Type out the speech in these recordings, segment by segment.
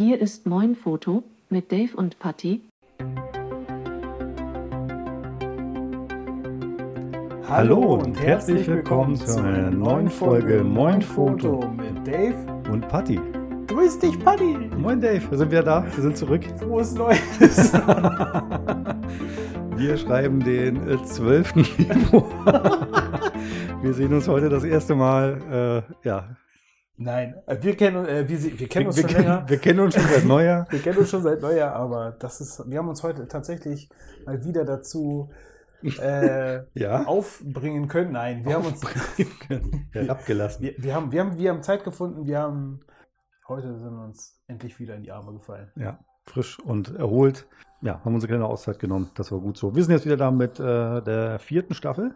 Hier ist Moin Foto mit Dave und Patty. Hallo und herzlich willkommen zu einer neuen Folge Moin Foto mit Dave. und Patti. Grüß dich, Paddy. Moin Dave, wir sind wieder da, wir sind zurück. Frohes Neues. Wir schreiben den äh, 12. Februar. Wir sehen uns heute das erste Mal. Äh, ja, Nein, äh, wir kennen, äh, wir, wir kennen wir, uns wir, schon kennen, länger. wir kennen uns schon seit Neujahr. Wir kennen uns schon seit Neujahr, aber das ist, wir haben uns heute tatsächlich mal wieder dazu äh, Ja, aufbringen können. Nein, wir haben uns, herabgelassen. wir, wir haben, wir haben, wir haben Zeit gefunden. Wir haben, heute sind wir uns endlich wieder in die Arme gefallen. Ja, frisch und erholt. Ja, haben unsere kleine Auszeit genommen. Das war gut so. Wir sind jetzt wieder da mit äh, der vierten Staffel.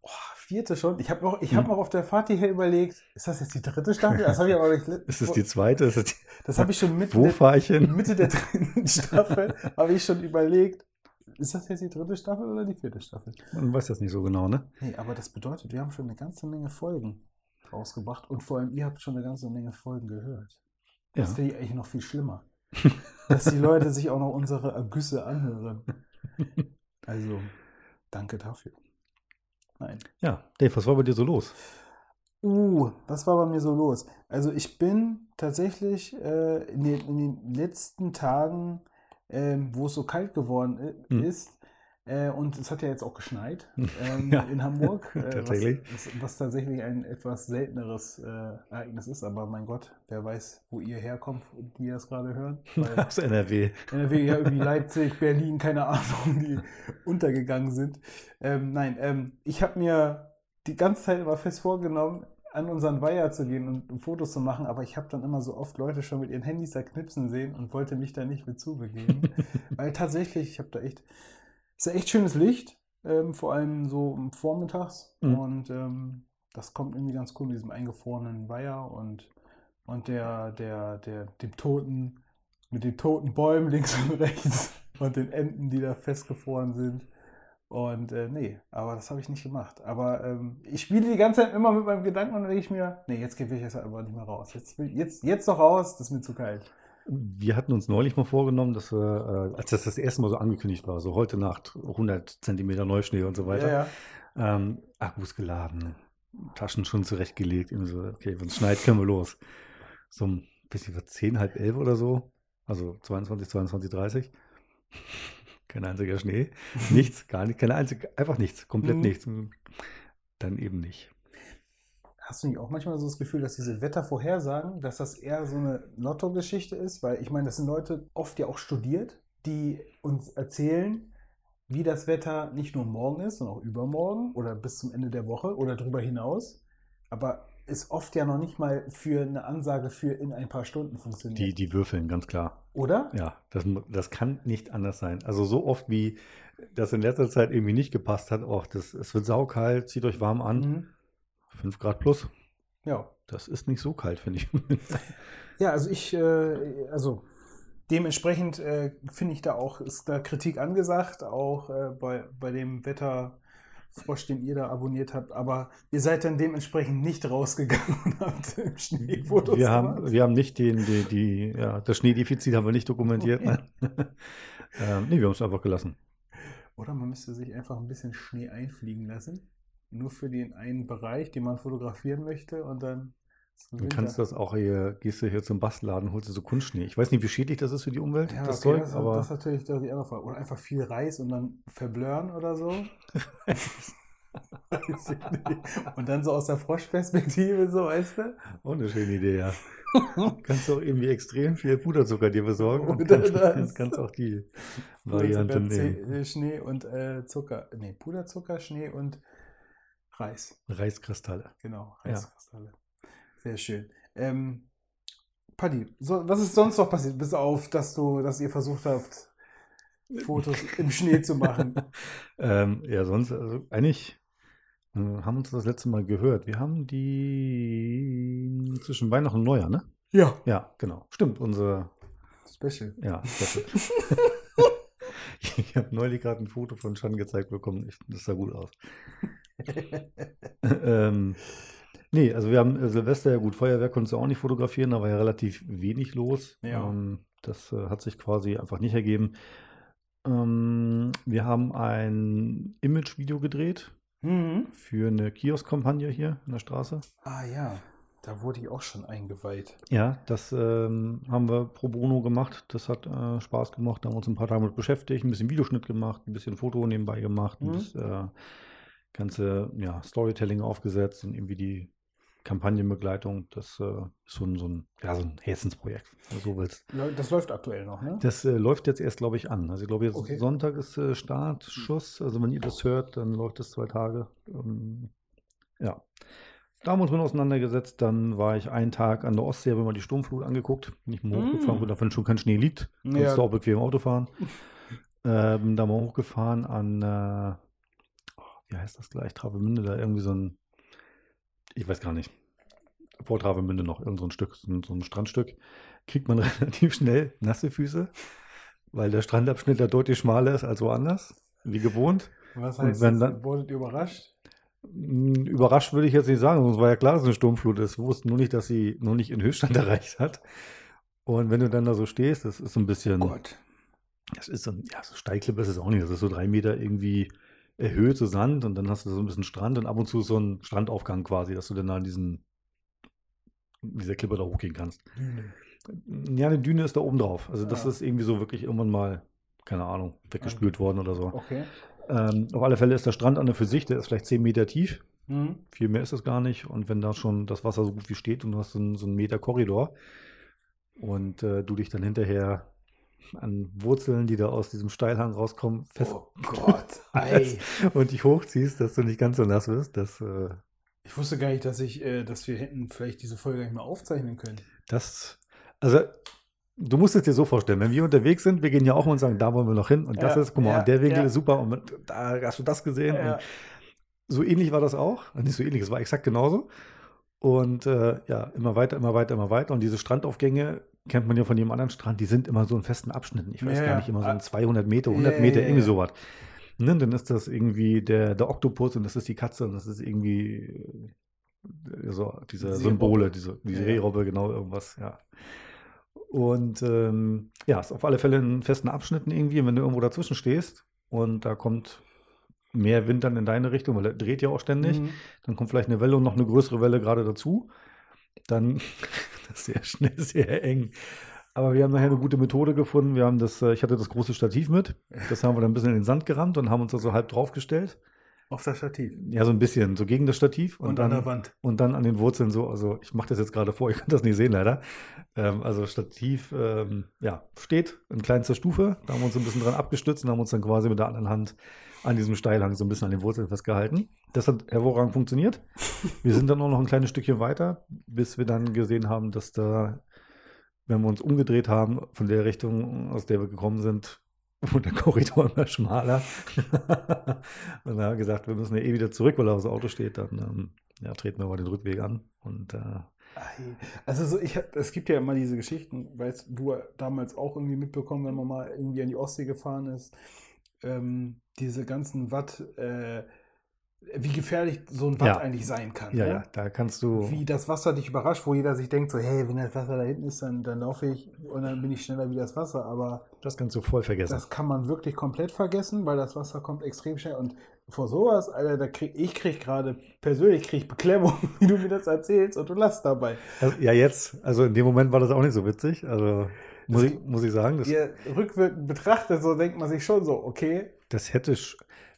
Oh, vierte schon. Ich habe noch, ich Hm. habe noch auf der Fahrt hierher überlegt, ist das jetzt die dritte Staffel? Das habe ich aber nicht. Ist das die zweite? Das die, das habe ich schon mit wo ich hin? Mitte der dritten Staffel habe ich schon überlegt, ist das jetzt die dritte Staffel oder die vierte Staffel? Man weiß das nicht so genau, ne? Nee, aber das bedeutet, wir haben schon eine ganze Menge Folgen rausgebracht und vor allem ihr habt schon eine ganze Menge Folgen gehört. Ja. Das finde ich eigentlich noch viel schlimmer. dass die Leute sich auch noch unsere Ergüsse anhören. Also, danke dafür. Nein. Ja, Dave, was war bei dir so los? Uh, was war bei mir so los? Also ich bin tatsächlich äh, in, den, in den letzten Tagen, ähm, wo es so kalt geworden i- Hm. Äh, und es hat ja jetzt auch geschneit ähm, Ja. in Hamburg, äh, Tatsächlich. Was, was, was tatsächlich ein etwas selteneres äh, Ereignis ist, aber mein Gott, wer weiß, wo ihr herkommt, die das gerade hören. Weil Aus NRW. NRW, ja, irgendwie Leipzig, Berlin, keine Ahnung, die untergegangen sind. Ähm, nein, ähm, ich habe mir die ganze Zeit immer fest vorgenommen, an unseren Weiher zu gehen und Fotos zu machen, aber ich habe dann immer so oft Leute schon mit ihren Handys da knipsen sehen und wollte mich da nicht mit zubegeben. Weil tatsächlich, ich habe da echt, ist ja echt schönes Licht, ähm, vor allem so vormittags. Mhm. Und ähm, das kommt irgendwie ganz cool mit diesem eingefrorenen Weiher und, und der, der, der, dem toten, mit den toten Bäumen links und rechts und den Enten, die da festgefroren sind. Und äh, nee, aber das habe ich nicht gemacht. Aber ähm, ich spiele die ganze Zeit immer mit meinem Gedanken und dann denke ich mir, nee, jetzt gehe ich jetzt aber nicht mehr raus. Jetzt, jetzt, jetzt doch raus, das ist mir zu kalt. Wir hatten uns neulich mal vorgenommen, dass wir, äh, als das das erste Mal so angekündigt war, so heute Nacht 100 Zentimeter Neuschnee und so weiter, Ja, ja. Ähm, Akkus geladen, Taschen schon zurechtgelegt, irgendwie so, okay, wenn es schneit, können wir los. So ein bisschen was 10, halb 11 oder so, also 22, 22, 30. Kein einziger Schnee, nichts, gar nicht, keine einzige, einfach nichts, komplett Mhm. nichts. Dann eben nicht. Hast du nicht auch manchmal so das Gefühl, dass diese Wettervorhersagen, dass das eher so eine Lotto-Geschichte ist? Weil ich meine, das sind Leute oft ja auch studiert, die uns erzählen, wie das Wetter nicht nur morgen ist, sondern auch übermorgen oder bis zum Ende der Woche oder darüber hinaus. Aber ist oft ja noch nicht mal für eine Ansage für in ein paar Stunden funktioniert. Die, die würfeln, ganz klar. oder? Ja, das, das kann nicht anders sein. Also so oft wie das in letzter Zeit irgendwie nicht gepasst hat, auch das, es wird saukalt, zieht euch warm an, Mhm. 5 Grad plus. Ja. Das ist nicht so kalt, finde ich. Ja, also ich, äh, also dementsprechend äh, finde ich da auch, ist da Kritik angesagt, auch äh, bei, bei dem Wetterfrosch, den ihr da abonniert habt, aber ihr seid dann dementsprechend nicht rausgegangen und habt im Schnee Fotos wir, haben, gemacht. wir haben nicht den, die, die, ja, das Schneedefizit haben wir nicht dokumentiert. Okay. nein. ähm, nee, wir haben es einfach gelassen. Oder man müsste sich einfach ein bisschen Schnee einfliegen lassen, nur für den einen Bereich, den man fotografieren möchte und dann Du Winter. kannst das auch hier, gehst du hier zum Bastelladen, holst du so Kunstschnee. Ich weiß nicht, wie schädlich das ist für die Umwelt, Ja, das okay, Zeug, das, ist- aber das ist natürlich die andere Frage. Oder einfach viel Reis und dann verblören oder so. Und dann so aus der Froschperspektive, so, weißt du? auch eine schöne Idee, ja. kannst du auch irgendwie extrem viel Puderzucker dir besorgen und Oder kannst, das. kannst auch die Variante nehmen. Ze- Schnee und äh, Zucker. Nee, Puderzucker, Schnee und Reis. Reiskristalle. Genau, Ja. Reiskristalle. Sehr schön. Ähm, Paddy, so, was ist sonst noch passiert, bis auf, dass du, dass ihr versucht habt, Fotos im Schnee zu machen? Ähm, ja, sonst, also eigentlich äh, haben uns das letzte Mal gehört. Wir haben die zwischen Weihnachten und Neujahr, ne? Ja, Ja, genau. Stimmt, unsere, Special. ja, das Ich habe neulich gerade ein Foto von Shan gezeigt bekommen. Ich, das sah gut aus. ähm, Nee, also wir haben äh, Silvester, ja gut, Feuerwerk konntest du auch nicht fotografieren, da war ja relativ wenig los. Ja. Ähm, das äh, hat sich quasi einfach nicht ergeben. Ähm, wir haben ein Image-Video gedreht Mhm. für eine Kiosk-Kampagne hier in der Straße. Ah ja, da wurde ich auch schon eingeweiht. Ja, das ähm, haben wir pro bono gemacht. Das hat äh, Spaß gemacht. Da haben wir uns ein paar Tage mit beschäftigt, ein bisschen Videoschnitt gemacht, ein bisschen Foto nebenbei gemacht, Mhm. bisschen, äh, ganze ja, Storytelling aufgesetzt und irgendwie die Kampagnenbegleitung. Das äh, ist so ein, so ein, ja, so ein Herzensprojekt, wenn du so willst. Das läuft aktuell noch, ne? Das äh, läuft jetzt erst, glaube ich, an. Also ich glaube, jetzt Okay. Sonntag ist äh, Startschuss. Also wenn ihr das hört, dann läuft es zwei Tage. Ähm, ja. Da haben wir uns mit auseinandergesetzt. Dann war ich einen Tag an der Ostsee, habe mir mal die Sturmflut angeguckt. Bin ich mal Mm. hochgefahren, wo davon schon kein Schnee liegt. Kannst Ja. du auch bequem Auto fahren. ähm, da mal hochgefahren an, äh, wie heißt das gleich? Travemünde, da irgendwie so ein, ich weiß gar nicht. Vor Travemünde noch, irgend so ein Stück, so ein, so ein Strandstück. Kriegt man relativ schnell nasse Füße, weil der Strandabschnitt da deutlich schmaler ist als woanders, wie gewohnt. Was Und heißt das? dann- Wurdet ihr überrascht? Mm, Überrascht würde ich jetzt nicht sagen, sonst war ja klar, dass es eine Sturmflut ist. Wir wussten nur nicht, dass sie noch nicht in Höchststand erreicht hat. Und wenn du dann da so stehst, das ist so ein bisschen, Gott. das ist so ein, ja, so Steilklippe ist es auch nicht. Das ist so drei Meter irgendwie erhöht, so Sand und dann hast du so ein bisschen Strand und ab und zu so ein Strandaufgang quasi, dass du dann an diesen, dieser Klippe da hochgehen kannst. Ja, eine Düne ist da oben drauf. Also das Ja. ist irgendwie so wirklich irgendwann mal, keine Ahnung, weggespült worden oder so. Okay. Ähm, auf alle Fälle ist der Strand an und für sich, der ist vielleicht 10 Meter tief. Mhm. Viel mehr ist es gar nicht. Und wenn da schon das Wasser so gut wie steht und du hast so einen, so einen Meter Korridor und äh, du dich dann hinterher an Wurzeln, die da aus diesem Steilhang rauskommen, fest Oh Gott. Ei. und dich hochziehst, dass du nicht ganz so nass wirst, das, äh, Ich wusste gar nicht, dass ich, äh, dass wir hätten vielleicht diese Folge nicht mehr aufzeichnen können. das, also du musst es dir so vorstellen, wenn wir unterwegs sind, wir gehen ja auch mal und sagen, da wollen wir noch hin und das Ja, ist, guck mal, ja, der Winkel ja. ist super und mit- da hast du das gesehen Ja. so ähnlich war das auch. Nicht so ähnlich, es war exakt genauso. Und äh, ja, immer weiter, immer weiter, immer weiter. Und diese Strandaufgänge kennt man ja von jedem anderen Strand, die sind immer so in festen Abschnitten. Ich weiß Ja, gar nicht, immer so Ah. in 200 Meter, 100 Ja, Meter, irgendwie sowas. Ne, dann ist das irgendwie der, der Oktopus und das ist die Katze und das ist irgendwie äh, so diese. Symbole, diese, diese Ja. Seerobbe, genau irgendwas, ja. Und ähm, ja, ist auf alle Fälle in festen Abschnitten irgendwie, Und wenn du irgendwo dazwischen stehst und da kommt mehr Wind dann in deine Richtung, weil er dreht ja auch ständig, Mhm. dann kommt vielleicht eine Welle und noch eine größere Welle gerade dazu. Dann sehr schnell, sehr eng. Aber wir haben nachher eine gute Methode gefunden. Wir haben das, äh, ich hatte das große Stativ mit. Das haben wir dann ein bisschen in den Sand gerammt und haben uns da so halb draufgestellt. Auf das Stativ. Ja, so ein bisschen, so gegen das Stativ. Und, dann, an der Wand. und dann an den Wurzeln so, also ich mache das jetzt gerade vor, ihr könnt das nicht sehen leider. Ähm, also Stativ, ähm, ja, steht in kleinster Stufe. Da haben wir uns ein bisschen dran abgestützt und haben uns dann quasi mit der anderen Hand an diesem Steilhang so ein bisschen an den Wurzeln festgehalten. Das hat hervorragend funktioniert. Wir sind dann auch noch ein kleines Stückchen weiter, bis wir dann gesehen haben, dass da, wenn wir uns umgedreht haben von der Richtung, aus der wir gekommen sind, wurde der Korridor immer schmaler. und da haben gesagt, wir müssen ja eh wieder zurück, weil er aufs Auto steht. Dann ähm, ja, treten wir mal den Rückweg an. Und äh. Also so, ich es gibt ja immer diese Geschichten, weißt du damals auch irgendwie mitbekommen, wenn man mal irgendwie an die Ostsee gefahren ist, ähm, diese ganzen Watt, äh, wie gefährlich so ein Watt Ja. eigentlich sein kann. ja, ne? ja, da kannst du. Wie das Wasser dich überrascht, wo jeder sich denkt, so, hey, wenn das Wasser da hinten ist, dann, dann laufe ich und dann bin ich schneller wie das Wasser. Aber Das kannst du voll vergessen. das kann man wirklich komplett vergessen, weil das Wasser kommt extrem schnell. Und vor sowas, Alter, da krieg, ich krieg gerade, persönlich krieg Beklemmung, wie du mir das erzählst und du lachst dabei. Also, ja, jetzt, also in dem Moment war das auch nicht so witzig. Also muss, Das- ich, muss ich sagen, das, Ihr rückwirkend betrachtet, so denkt man sich schon so, okay, das hätte,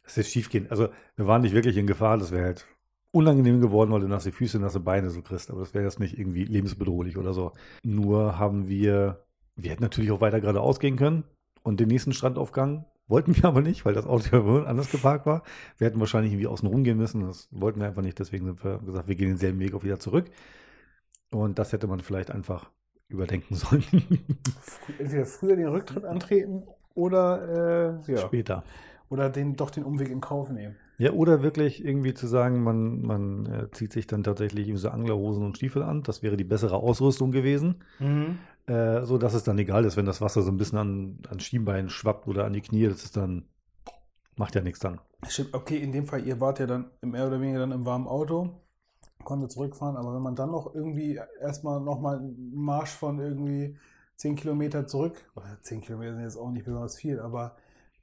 sch- das hätte schief gehen. Also wir waren nicht wirklich in Gefahr. Das wäre halt unangenehm geworden, weil du nasse Füße, nasse Beine so kriegst. Aber das wäre jetzt nicht irgendwie lebensbedrohlich oder so. Nur haben wir, wir hätten natürlich auch weiter geradeaus gehen können. Und den nächsten Strandaufgang wollten wir aber nicht, weil das Auto ja anders geparkt war. Wir hätten wahrscheinlich irgendwie außen rum gehen müssen. Das wollten wir einfach nicht. Deswegen sind wir gesagt, wir gehen denselben Weg auch wieder zurück. Und das hätte man vielleicht einfach überdenken sollen. entweder früher den Rücktritt antreten oder, äh, ja, Später. Oder den, doch den Umweg in Kauf nehmen. Ja, oder wirklich irgendwie zu sagen, man, man äh, zieht sich dann tatsächlich so Anglerhosen und Stiefel an. Das wäre die bessere Ausrüstung gewesen. Äh, so dass es dann egal ist, wenn das Wasser so ein bisschen an, an Schienbein schwappt oder an die Knie. Das ist dann, macht ja nichts dann. Stimmt, okay, in dem Fall, ihr wart ja dann mehr oder weniger dann im warmen Auto, konnte zurückfahren, aber wenn man dann noch irgendwie erstmal nochmal einen Marsch von irgendwie 10 Kilometer zurück, oder 10 Kilometer sind jetzt auch nicht besonders viel, aber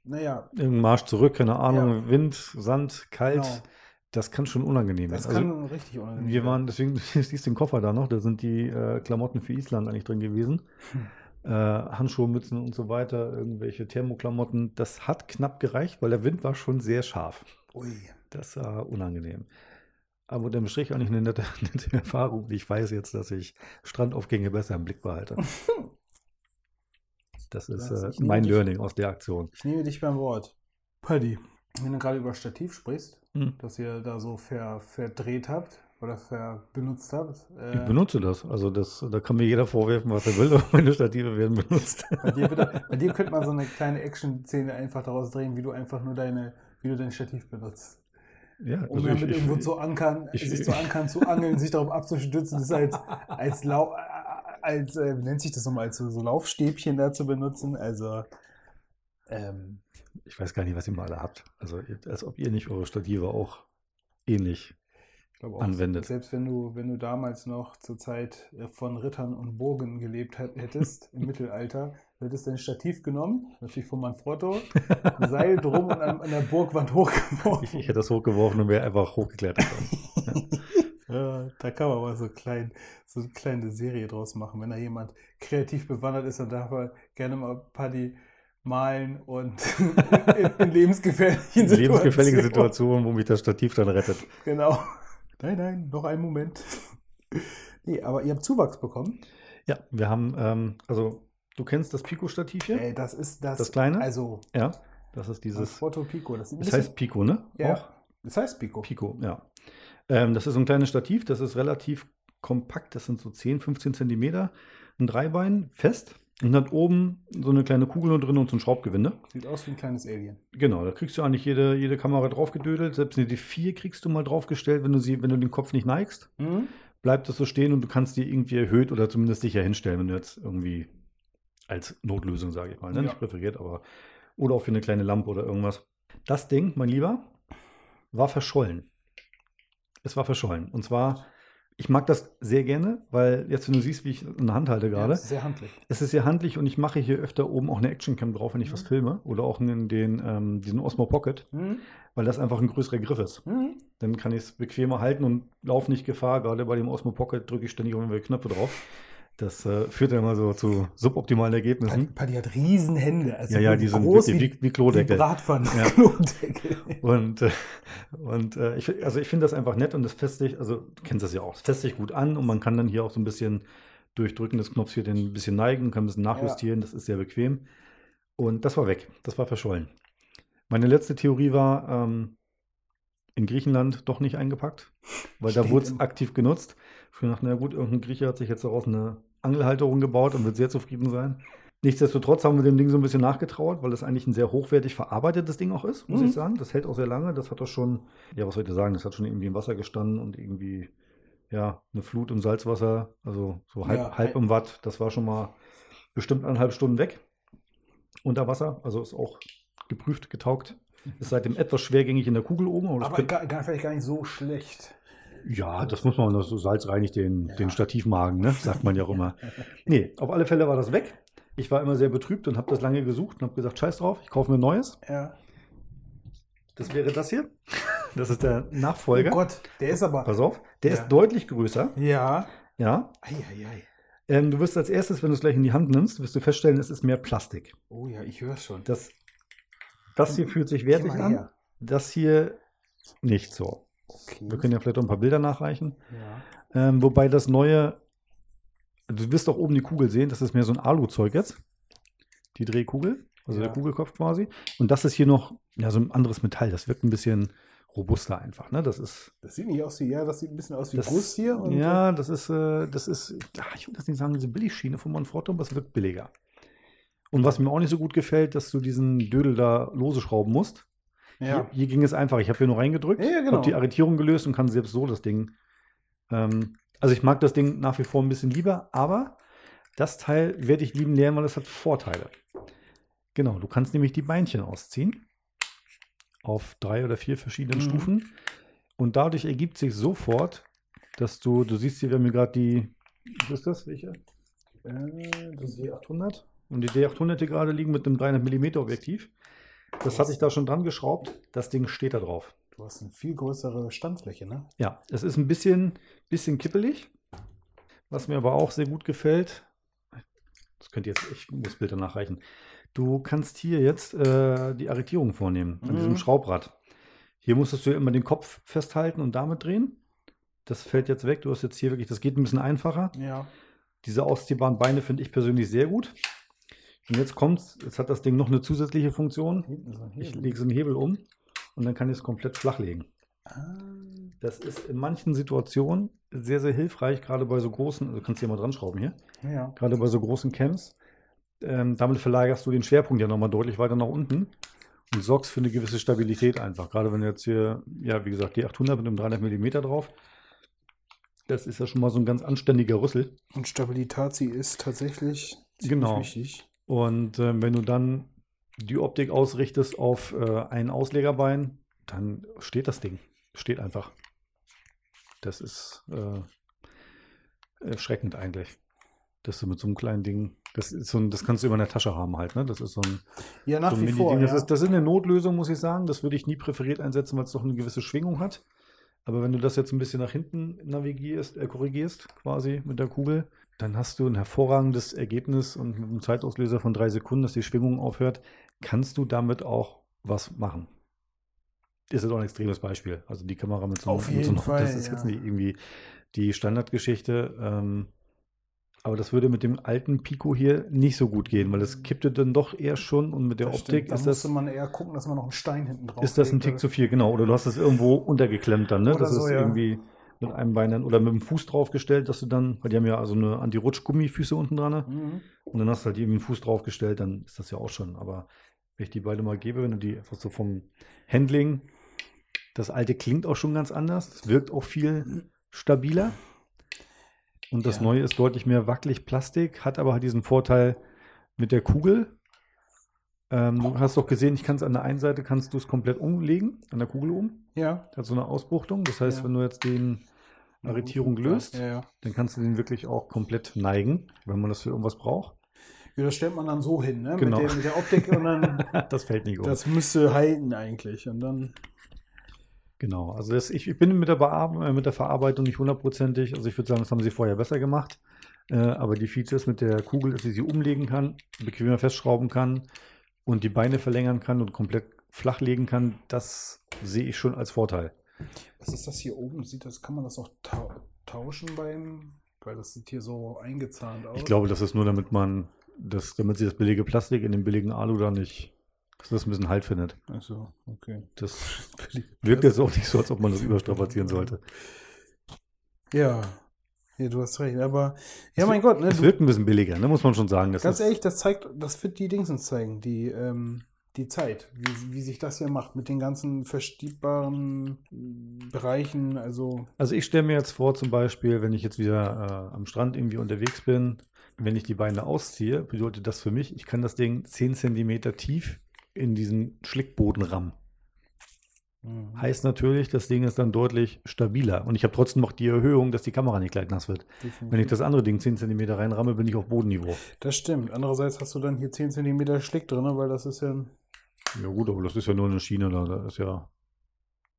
naja, Irgendein Marsch zurück, keine Ahnung, Wind, Sand, kalt. Genau. Das kann schon unangenehm das werden. kann richtig unangenehm Wir waren, deswegen du siehst den Koffer da noch, da sind die äh, Klamotten für Island eigentlich drin gewesen. Hm. Äh, Handschuhe, Mützen und so weiter, irgendwelche Thermoklamotten. Das hat knapp gereicht, weil der Wind war schon sehr scharf. Ui. Das war unangenehm. Aber unterm Strich eigentlich eine nette, nette Erfahrung. Ich weiß jetzt, dass ich Strandaufgänge besser im Blick behalte. Das ist äh, ich mein dich- Learning aus der Aktion. Ich nehme dich beim Wort. Paddy, wenn du gerade über Stativ sprichst, Hm. das ihr da so ver, verdreht habt oder ver benutzt habt, Ich äh, benutze das. Also das, da kann mir jeder vorwerfen, was er will, aber meine Stative werden benutzt. bei, dir bitte, bei dir könnte man so eine kleine Action-Szene einfach daraus drehen, wie du einfach nur deine, wie du dein Stativ benutzt. Ja, Um also damit ich- ich- irgendwo zu ankern, ich- sich zu ankern, zu angeln, sich darauf abzustützen, das als, als, Lau, als äh, wie nennt sich das nochmal, als so, so Laufstäbchen da zu benutzen. Also, ähm, Ich weiß gar nicht, was ihr mal alle habt. Also als ob ihr nicht eure Stative auch ähnlich. ich auch, Anwendet. selbst wenn du, wenn du damals noch zur Zeit äh, von Rittern und Burgen gelebt hätt- hättest, im Mittelalter, du hättest dein Stativ genommen, natürlich von Manfrotto, ein Seil drum und an, an der Burgwand Ich, hochgeworfen. ich hätte das hochgeworfen und wäre einfach hochgeklettert. Ja, da kann man mal so, klein, so eine kleine Serie draus machen. Wenn da jemand kreativ bewandert ist, dann darf er gerne mal Paddy malen und in, in lebensgefährlichen Situationen. Lebensgefällige Situation, wo mich das Stativ dann rettet. Genau. Nein, nein, noch einen Moment. Nee, aber ihr habt Zuwachs bekommen. Ja, wir haben, ähm, also du kennst das Pico-Stativ hier? Ey, das ist das. Das kleine? Also, Ja, das ist dieses, Foto Pico. Das, das heißt Pico, ne? ja, Auch? das heißt Pico. Pico, ja. Ähm, das ist so ein kleines Stativ, das ist relativ kompakt, das sind so 10, 15 Zentimeter, ein Dreibein, fest und hat oben so eine kleine Kugel nur drin und so ein Schraubgewinde. Sieht aus wie ein kleines Alien. Genau, da kriegst du eigentlich jede, jede Kamera draufgedödelt, selbst eine D4 kriegst du mal draufgestellt, wenn du sie, wenn du den Kopf nicht neigst, Mhm. bleibt das so stehen und du kannst die irgendwie erhöht oder zumindest sicher hinstellen, wenn du jetzt irgendwie als Notlösung, sage ich mal, ne? Ja. nicht präferiert, aber oder auch für eine kleine Lampe oder irgendwas. Das Ding, mein Lieber, war verschollen. Es war verschollen. Und zwar, ich mag das sehr gerne, weil jetzt, wenn du siehst, wie ich in der Hand halte Ja, gerade, ist sehr handlich. es ist sehr handlich und ich mache hier öfter oben auch eine Actioncam drauf, wenn ich was Mhm. filme. Oder auch in den, ähm, diesen Osmo Pocket, Mhm. weil das einfach ein größerer Griff ist. Mhm. Dann kann ich es bequemer halten und laufe nicht Gefahr. Gerade bei dem Osmo Pocket drücke ich ständig irgendwelche Knöpfe drauf. Das äh, führt dann immer so zu suboptimalen Ergebnissen. Paddy hat Riesen Hände. Also Ja, ja, wie die sind groß wirklich wie, wie Klodeckel. Bratpfannen. Ja. Klodeckel. Und, äh, und äh, ich, also ich finde das einfach nett und das festigt, also du kennst das ja auch, es festigt gut an und man kann dann hier auch so ein bisschen durch Drücken des Knopfs hier den ein bisschen neigen, kann ein bisschen nachjustieren, das ist sehr bequem. Und das war weg, das war verschollen. Meine letzte Theorie war, ähm, in Griechenland doch nicht eingepackt, weil da Steht wurde es aktiv genutzt. Ich dachte, na gut, irgendein Grieche hat sich jetzt daraus eine Angelhalterung gebaut und wird sehr zufrieden sein. Nichtsdestotrotz haben wir dem Ding so ein bisschen nachgetrauert, weil es eigentlich ein sehr hochwertig verarbeitetes Ding auch ist, muss Mhm. ich sagen. Das hält auch sehr lange. Das hat doch schon, ja, was soll ich sagen, das hat schon irgendwie im Wasser gestanden und irgendwie, ja, eine Flut im Salzwasser, also so halb, Ja, halb im Watt. Das war schon mal bestimmt eineinhalb Stunden weg unter Wasser. Also ist auch geprüft, getaugt. Ist seitdem etwas schwergängig in der Kugel oben. Aber Aber gar, gar, vielleicht gar nicht so schlecht. Ja, das muss man, das so Salz reinigt den, Ja. den Stativmagen, ne? sagt man ja auch immer. Nee, auf alle Fälle war das weg. Ich war immer sehr betrübt und habe das lange gesucht und habe gesagt, scheiß drauf, ich kaufe mir ein neues. Ja. Das wäre das hier. Das ist der Nachfolger. Oh Gott, der ist aber. Pass auf, der Ja. ist deutlich größer. Ja. Ja. Eieiei. Ähm, du wirst als erstes, wenn du es gleich in die Hand nimmst, wirst du feststellen, es ist mehr Plastik. Oh ja, ich höre schon. Das, das hier fühlt sich wertig an. Das hier nicht so. Okay. Wir können ja vielleicht auch ein paar Bilder nachreichen. Ja. Ähm, wobei das neue, du wirst auch oben die Kugel sehen, das ist mehr so ein Alu-Zeug jetzt. Die Drehkugel, also Ja. der Kugelkopf quasi. Und das ist hier noch ja, so ein anderes Metall. Das wirkt ein bisschen robuster einfach. Ne? Das ist. Das sieht nicht aus wie, ja, das sieht ein bisschen aus wie Das, Guss hier. Und ja, das ist, äh, das ist, ja, ich würde das nicht sagen, diese Billigschiene von Manfrotto, aber es wirkt billiger. Und was mir auch nicht so gut gefällt, dass du diesen Dödel da lose schrauben musst. Ja. Hier, hier ging es einfach. Ich habe hier nur reingedrückt, Ja, genau. habe die Arretierung gelöst und kann selbst so das Ding. Ähm, also ich mag das Ding nach wie vor ein bisschen lieber, aber das Teil werde ich lieben lernen, weil es hat Vorteile. Genau, du kannst nämlich die Beinchen ausziehen auf drei oder vier verschiedenen Mhm. Stufen und dadurch ergibt sich sofort dass du, du siehst hier, wir haben hier gerade die, was ist das, welche? Äh, Das D800. Und die D800 hier gerade liegen mit einem 300 mm Objektiv. Das hatte ich da schon dran geschraubt. Das Ding steht da drauf. du hast eine viel größere Standfläche, ne? Ja, es ist ein bisschen, bisschen kippelig, was mir aber auch sehr gut gefällt. Das könnt ihr jetzt, ich muss das Bild danach reichen. Du kannst hier jetzt äh, die Arretierung vornehmen an Mhm. diesem Schraubrad. Hier musstest du immer den Kopf festhalten und damit drehen. Das fällt jetzt weg. Du hast jetzt hier wirklich, das geht ein bisschen einfacher. Ja. Diese ausziehbaren Beine finde ich persönlich sehr gut. Und jetzt kommt's, jetzt hat das Ding noch eine zusätzliche Funktion. Ich lege so einen Hebel um und dann kann ich es komplett flach legen. Ah, Das ist in manchen Situationen sehr, sehr hilfreich, gerade bei so großen, also du kannst hier mal dran schrauben hier, ja. gerade bei so großen Camps. Ähm, damit verlagerst du den Schwerpunkt ja nochmal deutlich weiter nach unten und sorgst für eine gewisse Stabilität einfach. Gerade wenn du jetzt hier, ja, wie gesagt, die 800 mit einem 300 mm drauf, das ist ja schon mal so ein ganz anständiger Rüssel. Und Stabilitati ist tatsächlich Genau. wichtig. Und ähm, wenn du dann die Optik ausrichtest auf äh, ein Auslegerbein, dann steht das Ding. Steht einfach. Das ist äh, erschreckend eigentlich. Dass du mit so einem kleinen Ding, das so ein, das kannst du in der Tasche haben halt, ne? Das ist so ein, Ja, nach so ein wie vor. Mini-Ding. Das, ja. ist, das ist eine Notlösung, muss ich sagen. Das würde ich nie präferiert einsetzen, weil es doch eine gewisse Schwingung hat. Aber wenn du das jetzt ein bisschen nach hinten navigierst, äh, korrigierst, quasi mit der Kugel, dann hast du ein hervorragendes Ergebnis und mit einem Zeitauslöser von drei Sekunden, dass die Schwingung aufhört, kannst du damit auch was machen. Ist jetzt auch ein extremes Beispiel. Also die Kamera mit so Auf mit so jeden einem- Fall, Das ist jetzt ja. nicht irgendwie die Standardgeschichte. Ähm, aber das würde mit dem alten Pico hier nicht so gut gehen, weil es kippte dann doch eher schon und mit der Das Optik stimmt. Da ist das, musste man eher gucken, dass man noch einen Stein hinten drauf ist das ein Tick zu viel, genau. Oder du hast es irgendwo untergeklemmt dann, ne? Oder das so, ist ja. irgendwie mit einem Bein dann oder mit dem Fuß draufgestellt, dass du dann, weil die haben ja also eine Anti-Rutsch-Gummifüße unten dran, ne? Mhm. Und dann hast du halt irgendwie einen Fuß draufgestellt, dann ist das ja auch schon. Aber wenn ich die beide mal gebe, wenn du die einfach so vom Handling, das alte klingt auch schon ganz anders, es wirkt auch viel stabiler. Und das Ja. neue ist deutlich mehr wackelig Plastik, hat aber halt diesen Vorteil mit der Kugel. Ähm, du hast doch gesehen, ich kann es an der einen Seite kannst du es komplett umlegen, an der Kugel um. Ja. Hat so eine Ausbuchtung. Das heißt, Ja. wenn du jetzt den Arretierung löst, Ja, dann kannst du den wirklich auch komplett neigen, wenn man das für irgendwas braucht. Ja, das stellt man dann so hin, ne? Genau. Mit, der, mit der Optik und dann, das fällt nicht um. das müsste halten eigentlich. Und dann, Genau, also das, ich, ich bin mit der, Bear äh, mit der Verarbeitung nicht hundertprozentig. Also ich würde sagen, das haben sie vorher besser gemacht. Äh, aber die Features mit der Kugel, dass sie sie umlegen kann, bequemer festschrauben kann und die Beine verlängern kann und komplett flach legen kann, das sehe ich schon als Vorteil. was ist das hier oben? Sieht das, kann man das auch tau tauschen beim, weil das sieht hier so eingezahnt aus. Ich glaube, das ist nur, damit man, das, damit sie das billige Plastik in dem billigen Alu da nicht, dass das ein bisschen Halt findet. Achso, okay. Das wirkt jetzt auch nicht so, als ob man das überstrapazieren sollte. Ja. Ja, du hast recht. Aber, ja, mein Gott, ne? Es Du, wirkt ein bisschen billiger, ne? muss man schon sagen. Ganz ehrlich, das zeigt, das wird die Dingsens zeigen, die, ähm, die Zeit, wie, wie sich das hier macht mit den ganzen verstiebbaren Bereichen. Also, Also ich stelle mir jetzt vor, zum Beispiel, wenn ich jetzt wieder äh, am Strand irgendwie unterwegs bin, wenn ich die Beine ausziehe, bedeutet das für mich, ich kann das Ding 10 cm tief in diesen Schlickboden rammen. mhm. Heißt natürlich, das Ding ist dann deutlich stabiler. Und ich habe trotzdem noch die Erhöhung, dass die Kamera nicht gleich nass wird. definitiv. Wenn ich das andere Ding 10 cm reinramme, bin ich auf Bodenniveau. Das stimmt. Andererseits hast du dann hier 10 cm Schlick drin, weil das ist ja ein. Ja gut, aber das ist ja nur eine Schiene, da ist ja...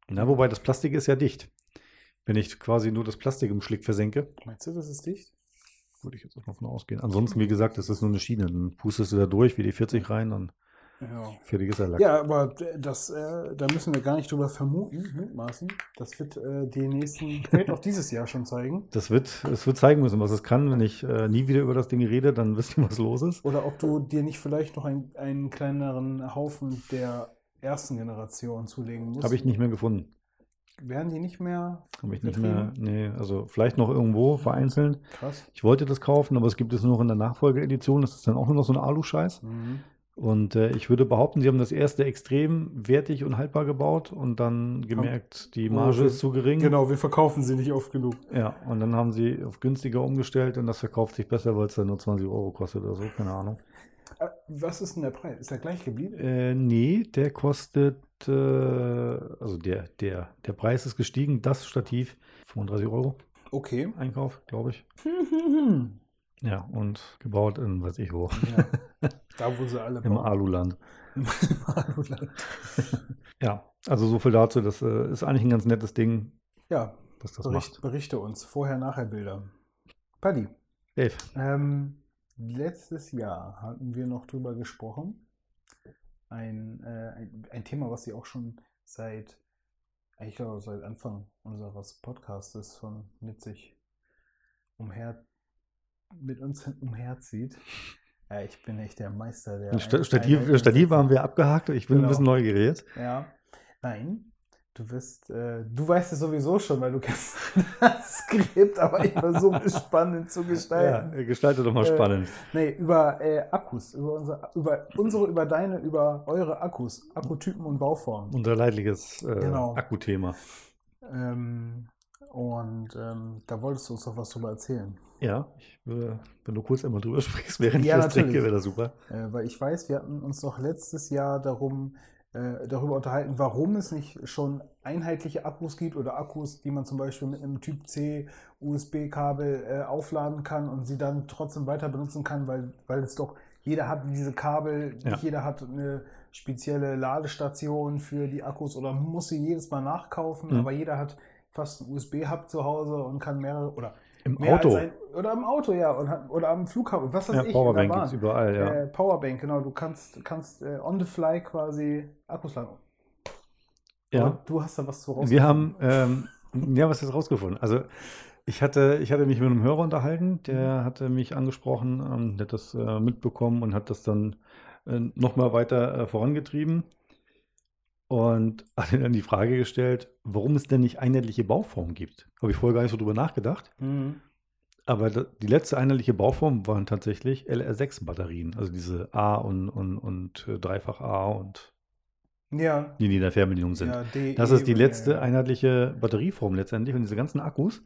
Na, wobei das Plastik ist ja dicht. Wenn ich quasi nur das Plastik im Schlick versenke, Meinst du, das ist dicht? würde ich jetzt auch davon ausgehen. Ansonsten, wie gesagt, das ist nur eine Schiene. Dann pustest du da durch, wie die 40 rein und Ja. fertig ist der Lack. Ja, aber das, äh, da müssen wir gar nicht drüber vermuten, mutmaßen. Das wird äh, die nächsten, vielleicht auch dieses Jahr schon zeigen. Das wird, es wird zeigen müssen, was es kann. Wenn ich äh, nie wieder über das Ding rede, dann wisst ihr, was los ist. Oder ob du dir nicht vielleicht noch ein, einen kleineren Haufen der ersten Generation zulegen musst. Habe ich nicht mehr gefunden. Werden die nicht mehr Habe ich nicht mehr. Nee, also vielleicht noch irgendwo vereinzelt. Krass. Ich wollte das kaufen, aber es gibt es nur noch in der Nachfolgeedition. Das ist dann auch nur noch so ein Alu-Scheiß. Mhm. Und äh, ich würde behaupten, sie haben das erste extrem wertig und haltbar gebaut und dann gemerkt, die Marge Oh, ist zu gering. Genau, wir verkaufen sie nicht oft genug. Ja, und dann haben sie auf günstiger umgestellt und das verkauft sich besser, weil es dann nur 20 Euro kostet oder so, keine Ahnung. Äh, Was ist denn der Preis? Ist der gleich geblieben? Äh, nee, der kostet, äh, also der, der, der Preis ist gestiegen, das Stativ 35 Euro. Okay. Einkauf, glaube ich. Ja, und gebaut in, weiß ich wo, ja. Da, wo sie alle im bauen. Aluland. Im Aluland. Ja, also so viel dazu. Das äh, ist eigentlich ein ganz nettes Ding, Ja, was das bericht, macht. berichte uns. Vorher-Nachher-Bilder. Paddy, Dave, ähm, letztes Jahr hatten wir noch drüber gesprochen. Ein, äh, ein, ein Thema, was sie auch schon seit, ich glaube, seit Anfang unseres Podcastes mit sich umher, mit uns umherzieht. Ja, ich bin echt der Meister der. Stativ, Stativ haben wir abgehakt. Ich bin Genau. ein bisschen neugierig. Ja. Nein. Du wirst, äh, du weißt es sowieso schon, weil du kennst das Skript, aber ich versuche es spannend zu Ja, gestalten. äh, gestalte doch mal Äh, spannend. Nee, über äh, Akkus, über unsere, über unsere, über deine, über eure Akkus, Akkutypen und Bauformen. Unser leidliches äh, Genau. Akkuthema. Ähm, und ähm, da wolltest du uns doch was drüber erzählen. Ja, ich würde, wenn du kurz einmal drüber sprichst, während Ja, ich das natürlich. trinke, wäre das super. Äh, weil ich weiß, wir hatten uns doch letztes Jahr darum, äh, darüber unterhalten, warum es nicht schon einheitliche Akkus gibt oder Akkus, die man zum Beispiel mit einem Typ C USB-Kabel äh, aufladen kann und sie dann trotzdem weiter benutzen kann, weil, weil es doch jeder hat diese Kabel, Ja. nicht jeder hat eine spezielle Ladestation für die Akkus oder muss sie jedes Mal nachkaufen, Mhm. aber jeder hat fast einen USB-Hub zu Hause und kann mehrere oder Im mehr Auto. ein, oder im Auto, ja, und oder am Flughafen, was weiß Ja, ich, Powerbank gibt es überall, ja. Äh, Powerbank, genau. Du kannst, kannst äh, on the fly quasi Akkus laden. ja. Aber Du hast da was zu Wir haben, ähm, ja, was ist rausgefunden? Also, ich hatte, ich hatte mich mit einem Hörer unterhalten, der hatte mich angesprochen, ähm, der hat das äh, mitbekommen und hat das dann äh, nochmal weiter äh, vorangetrieben und hat dann die Frage gestellt, warum es denn nicht einheitliche Bauformen gibt. Habe ich vorher gar nicht so drüber nachgedacht. Mhm. Aber die letzte einheitliche Bauform waren tatsächlich LR6-Batterien, also diese A und, und, und äh, Dreifach A und Ja. die, die in der Fernbedienung sind. ja DE, Das ist die ja, letzte ja. einheitliche Batterieform letztendlich. Und diese ganzen Akkus,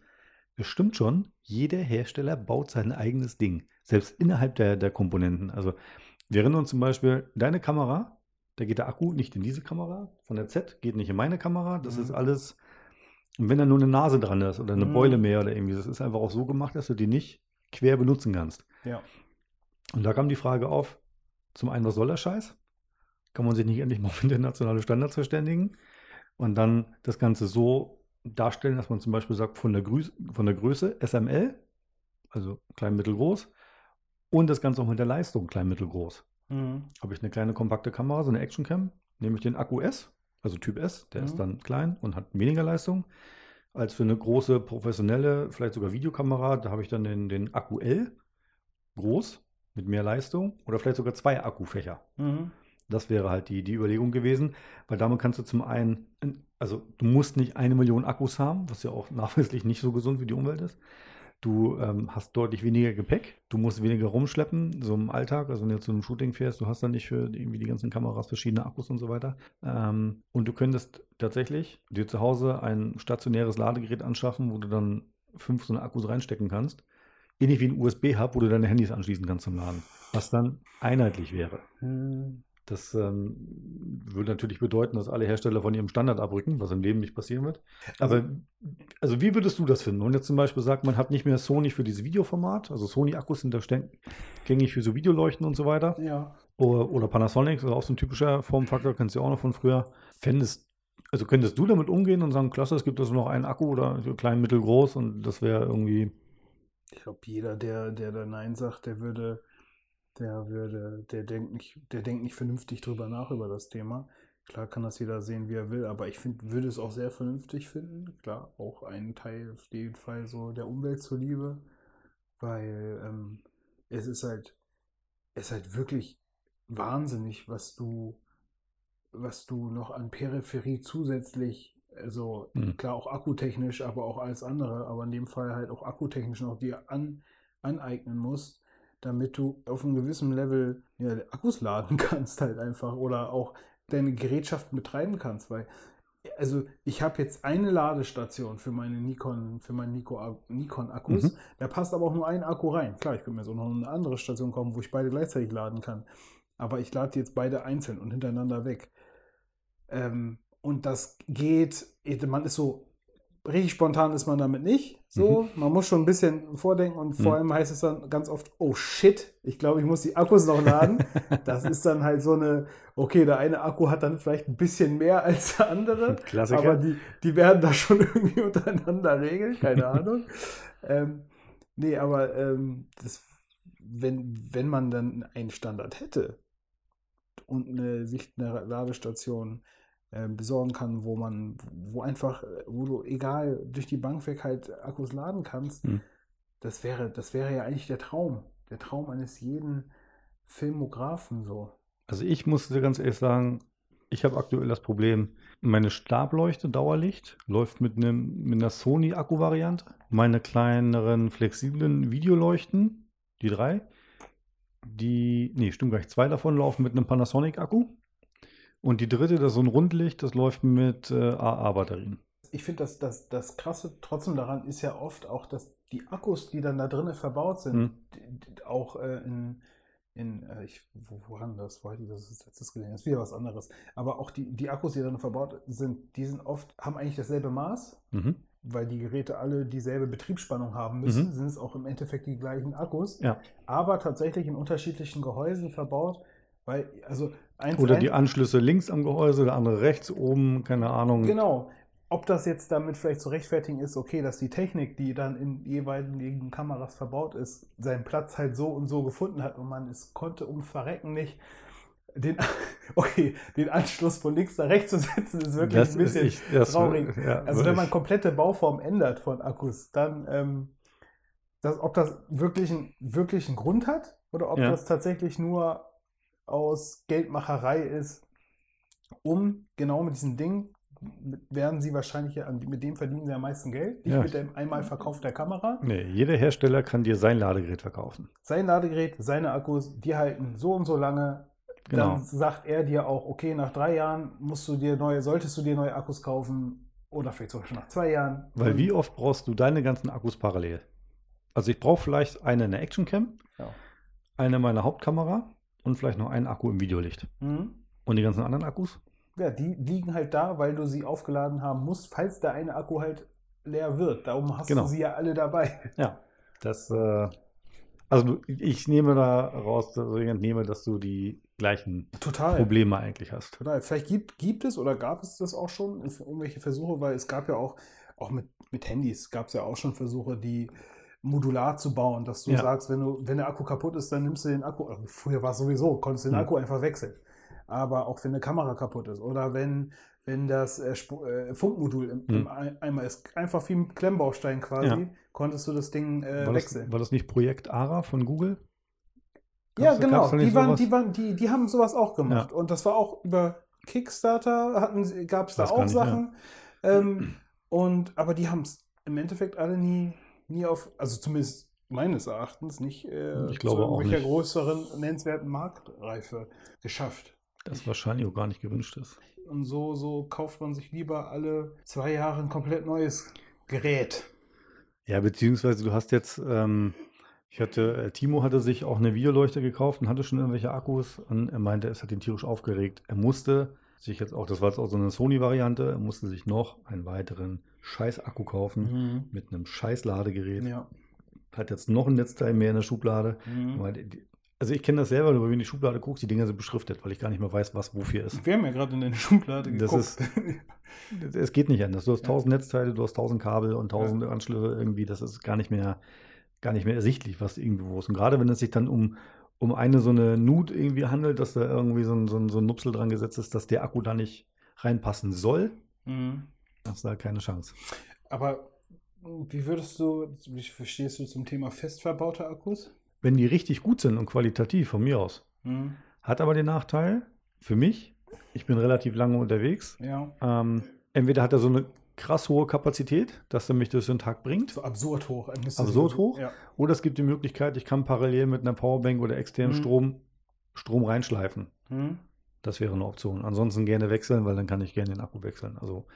das stimmt schon, jeder Hersteller baut sein eigenes Ding. Selbst innerhalb der, der Komponenten. Also wir erinnern uns zum Beispiel, deine Kamera, da geht der Akku nicht in diese Kamera, von der Z geht nicht in meine Kamera. Das Mhm. ist alles, und wenn da nur eine Nase dran ist oder eine Mhm. Beule mehr oder irgendwie, das ist einfach auch so gemacht, dass du die nicht quer benutzen kannst. Ja. Und da kam die Frage auf, zum einen, was soll der Scheiß? Kann man sich nicht endlich mal auf internationale Standards verständigen? Und dann das Ganze so darstellen, dass man zum Beispiel sagt, von der, Grüß von der Größe SML, also klein, mittel, groß, und das Ganze auch mit der Leistung klein, mittel, groß. Mhm. Habe ich eine kleine kompakte Kamera, so eine Actioncam, nehme ich den Akku S, also Typ S, der Mhm. ist dann klein und hat weniger Leistung. Als für eine große professionelle, vielleicht sogar Videokamera, da habe ich dann den, den Akku L, groß, mit mehr Leistung oder vielleicht sogar zwei Akkufächer. Mhm. Das wäre halt die, die Überlegung gewesen, weil damit kannst du zum einen, also du musst nicht eine Million Akkus haben, was ja auch nachweislich nicht so gesund für die Umwelt ist. Du ähm, hast deutlich weniger Gepäck, du musst weniger rumschleppen, so im Alltag, also wenn du zu einem Shooting fährst, du hast dann nicht für irgendwie die ganzen Kameras verschiedene Akkus und so weiter. Ähm, und du könntest tatsächlich dir zu Hause ein stationäres Ladegerät anschaffen, wo du dann fünf so eine Akkus reinstecken kannst. Ähnlich wie ein USB-Hub, wo du deine Handys anschließen kannst zum Laden. Was dann einheitlich wäre. Mhm. Das ähm, würde natürlich bedeuten, dass alle Hersteller von ihrem Standard abrücken, was im Leben nicht passieren wird. Aber also wie würdest du das finden? Wenn jetzt zum Beispiel sagt, man hat nicht mehr Sony für dieses Videoformat, also Sony-Akkus sind da gängig für so Videoleuchten und so weiter. Ja. Oder, oder Panasonic, das ist auch so ein typischer Formfaktor, kennst du ja auch noch von früher. Fändest, also könntest du damit umgehen und sagen, klasse, es gibt also noch einen Akku oder klein, mittel, groß und das wäre irgendwie, Ich glaube, jeder, der, der da Nein sagt, der würde, der würde, der denkt nicht, der denkt nicht vernünftig drüber nach über das Thema. Klar kann das jeder sehen, wie er will, aber ich finde, würde es auch sehr vernünftig finden. Klar, auch einen Teil auf jeden Fall so der Umwelt zuliebe, weil ähm, es ist halt, es ist halt wirklich wahnsinnig, was du, was du noch an Peripherie zusätzlich, also Mhm. klar auch akkutechnisch, aber auch alles andere, aber in dem Fall halt auch akkutechnisch noch dir an, aneignen musst, damit du auf einem gewissen Level ja, Akkus laden kannst halt einfach oder auch deine Gerätschaften betreiben kannst, weil also ich habe jetzt eine Ladestation für meine Nikon, für meinen Nico, Nikon Akkus. Mhm. Da passt aber auch nur ein Akku rein. Klar, ich könnte mir so noch eine andere Station kaufen, wo ich beide gleichzeitig laden kann. Aber ich lade jetzt beide einzeln und hintereinander weg. Ähm, und das geht, man ist so, richtig spontan ist man damit nicht. So, man muss schon ein bisschen vordenken und vor Mhm. allem heißt es dann ganz oft, oh shit, ich glaube, ich muss die Akkus noch laden. das ist dann halt so eine, okay, der eine Akku hat dann vielleicht ein bisschen mehr als der andere, Klassiker. aber die, die werden das schon irgendwie untereinander regeln, keine Ahnung. ähm, nee, aber ähm, das, wenn, wenn man dann einen Standard hätte und eine eine Ladestation äh, besorgen kann, wo man, wo einfach, äh, wo du egal durch die Bank weg halt Akkus laden kannst, Hm. das wäre, das wäre ja eigentlich der Traum. Der Traum eines jeden Filmografen so. Also ich muss dir ganz ehrlich sagen, ich habe aktuell das Problem, meine Stableuchte Dauerlicht läuft mit, einem, mit einer Sony-Akku-Variante. Meine kleineren flexiblen Videoleuchten, die drei, die, nee, stimmt gar nicht, zwei davon laufen mit einem Panasonic-Akku. Und die dritte, das ist so ein Rundlicht, das läuft mit äh, AA-Batterien. Ich finde, dass das, das Krasse trotzdem daran ist ja oft auch, dass die Akkus, die dann da drinnen verbaut sind, Hm. d- d- auch äh, in, in äh, ich, wo, woran das, ich das als letztes gesehen? Das ist wieder was anderes. Aber auch die, die Akkus, die dann verbaut sind, die sind oft, haben eigentlich dasselbe Maß, Mhm. weil die Geräte alle dieselbe Betriebsspannung haben müssen, Mhm. sind es auch im Endeffekt die gleichen Akkus, Ja. aber tatsächlich in unterschiedlichen Gehäusen verbaut, weil, also eins, Oder ein- die Anschlüsse links am Gehäuse, der andere rechts oben, keine Ahnung. Genau. Ob das jetzt damit vielleicht zu rechtfertigen ist, okay, dass die Technik, die dann in jeweiligen Kameras verbaut ist, seinen Platz halt so und so gefunden hat und man es konnte um Verrecken nicht den, okay, den Anschluss von links nach rechts zu setzen, ist wirklich Das ein bisschen das- traurig. ja, also wenn man komplette Bauform ändert von Akkus, dann ähm, das, ob das wirklich, ein, wirklich einen Grund hat oder ob Ja. das tatsächlich nur aus Geldmacherei ist, um genau mit diesem Ding werden sie wahrscheinlich, mit dem verdienen sie am meisten Geld, nicht Ja. mit dem einmal Verkauf der Kamera. Nee, jeder Hersteller kann dir sein Ladegerät verkaufen. Sein Ladegerät, seine Akkus, die halten so und so lange. Genau. Dann sagt er dir auch, okay, nach drei Jahren musst du dir neue, solltest du dir neue Akkus kaufen oder vielleicht sogar schon nach zwei Jahren. Weil wie oft brauchst du deine ganzen Akkus parallel? Also ich brauche vielleicht eine in der Actioncam, Ja. eine in meiner Hauptkamera und vielleicht noch einen Akku im Videolicht. Mhm. Und die ganzen anderen Akkus? Ja, die liegen halt da, weil du sie aufgeladen haben musst, falls der eine Akku halt leer wird. Darum hast Genau. du sie ja alle dabei. Ja. Das, äh, also ich nehme da raus, also ich entnehme, dass du die gleichen Total. Probleme eigentlich hast. Total. Vielleicht gibt, gibt es oder gab es das auch schon, irgendwelche Versuche, weil es gab ja auch, auch mit, mit Handys gab es ja auch schon Versuche, die modular zu bauen, dass du Ja. sagst, wenn, du, wenn der Akku kaputt ist, dann nimmst du den Akku, also früher war es sowieso, konntest du den Hm. Akku einfach wechseln. Aber auch wenn eine Kamera kaputt ist oder wenn, wenn das äh, äh, Funkmodul im, im Hm. Ei- Eimer ist, einfach wie ein Klemmbaustein quasi, Ja. konntest du das Ding äh, War das, wechseln. war das nicht Projekt ARA von Google? Ja, Gab's- genau. da nicht Die, waren, die, waren, die, die haben sowas auch gemacht. Ja. Und das war auch über Kickstarter, gab es da auch nicht, Sachen. Ähm, und, aber die haben es im Endeffekt alle nie, nie auf, also zumindest meines Erachtens nicht äh, Ich glaube auch irgendwelcher größeren, nennenswerten Marktreife geschafft. Das wahrscheinlich auch gar nicht gewünscht ist. Und so, so kauft man sich lieber alle zwei Jahre ein komplett neues Gerät. Ja, beziehungsweise du hast jetzt, ähm, ich hatte, äh, Timo hatte sich auch eine Videoleuchte gekauft und hatte schon irgendwelche Akkus und er meinte, es hat ihn tierisch aufgeregt. Er musste sich jetzt auch, das war jetzt auch so eine Sony-Variante, er musste sich noch einen weiteren Scheiß-Akku kaufen mit einem Scheiß-Ladegerät. Ja. Hat jetzt noch ein Netzteil mehr in der Schublade. Mhm. Also ich kenne das selber, wenn du in die Schublade guckst, die Dinger sind beschriftet, weil ich gar nicht mehr weiß, was wofür ist. Wir haben ja gerade in deine Schublade Das geguckt. Es geht nicht anders. Du hast Ja. tausend Netzteile, du hast tausend Kabel und tausend Anschlüsse irgendwie. Das ist gar nicht mehr, gar nicht mehr ersichtlich, was irgendwo ist. Und gerade wenn es sich dann um, um eine so eine Nut irgendwie handelt, dass da irgendwie so ein, so, ein, so ein Nupsel dran gesetzt ist, dass der Akku da nicht reinpassen soll, mhm. hast du da keine Chance. Aber wie würdest du, wie verstehst du zum Thema fest verbaute Akkus? Wenn die richtig gut sind und qualitativ, von mir aus, Mhm. hat aber den Nachteil, für mich, ich bin relativ lange unterwegs, Ja. ähm, entweder hat er so eine krass hohe Kapazität, dass er mich durch den Tag bringt, So absurd hoch. Absurd hoch? Ja. Oder es gibt die Möglichkeit, ich kann parallel mit einer Powerbank oder externem Mhm. Strom Strom reinschleifen. Mhm. Das wäre eine Option. Ansonsten gerne wechseln, weil dann kann ich gerne den Akku wechseln. Also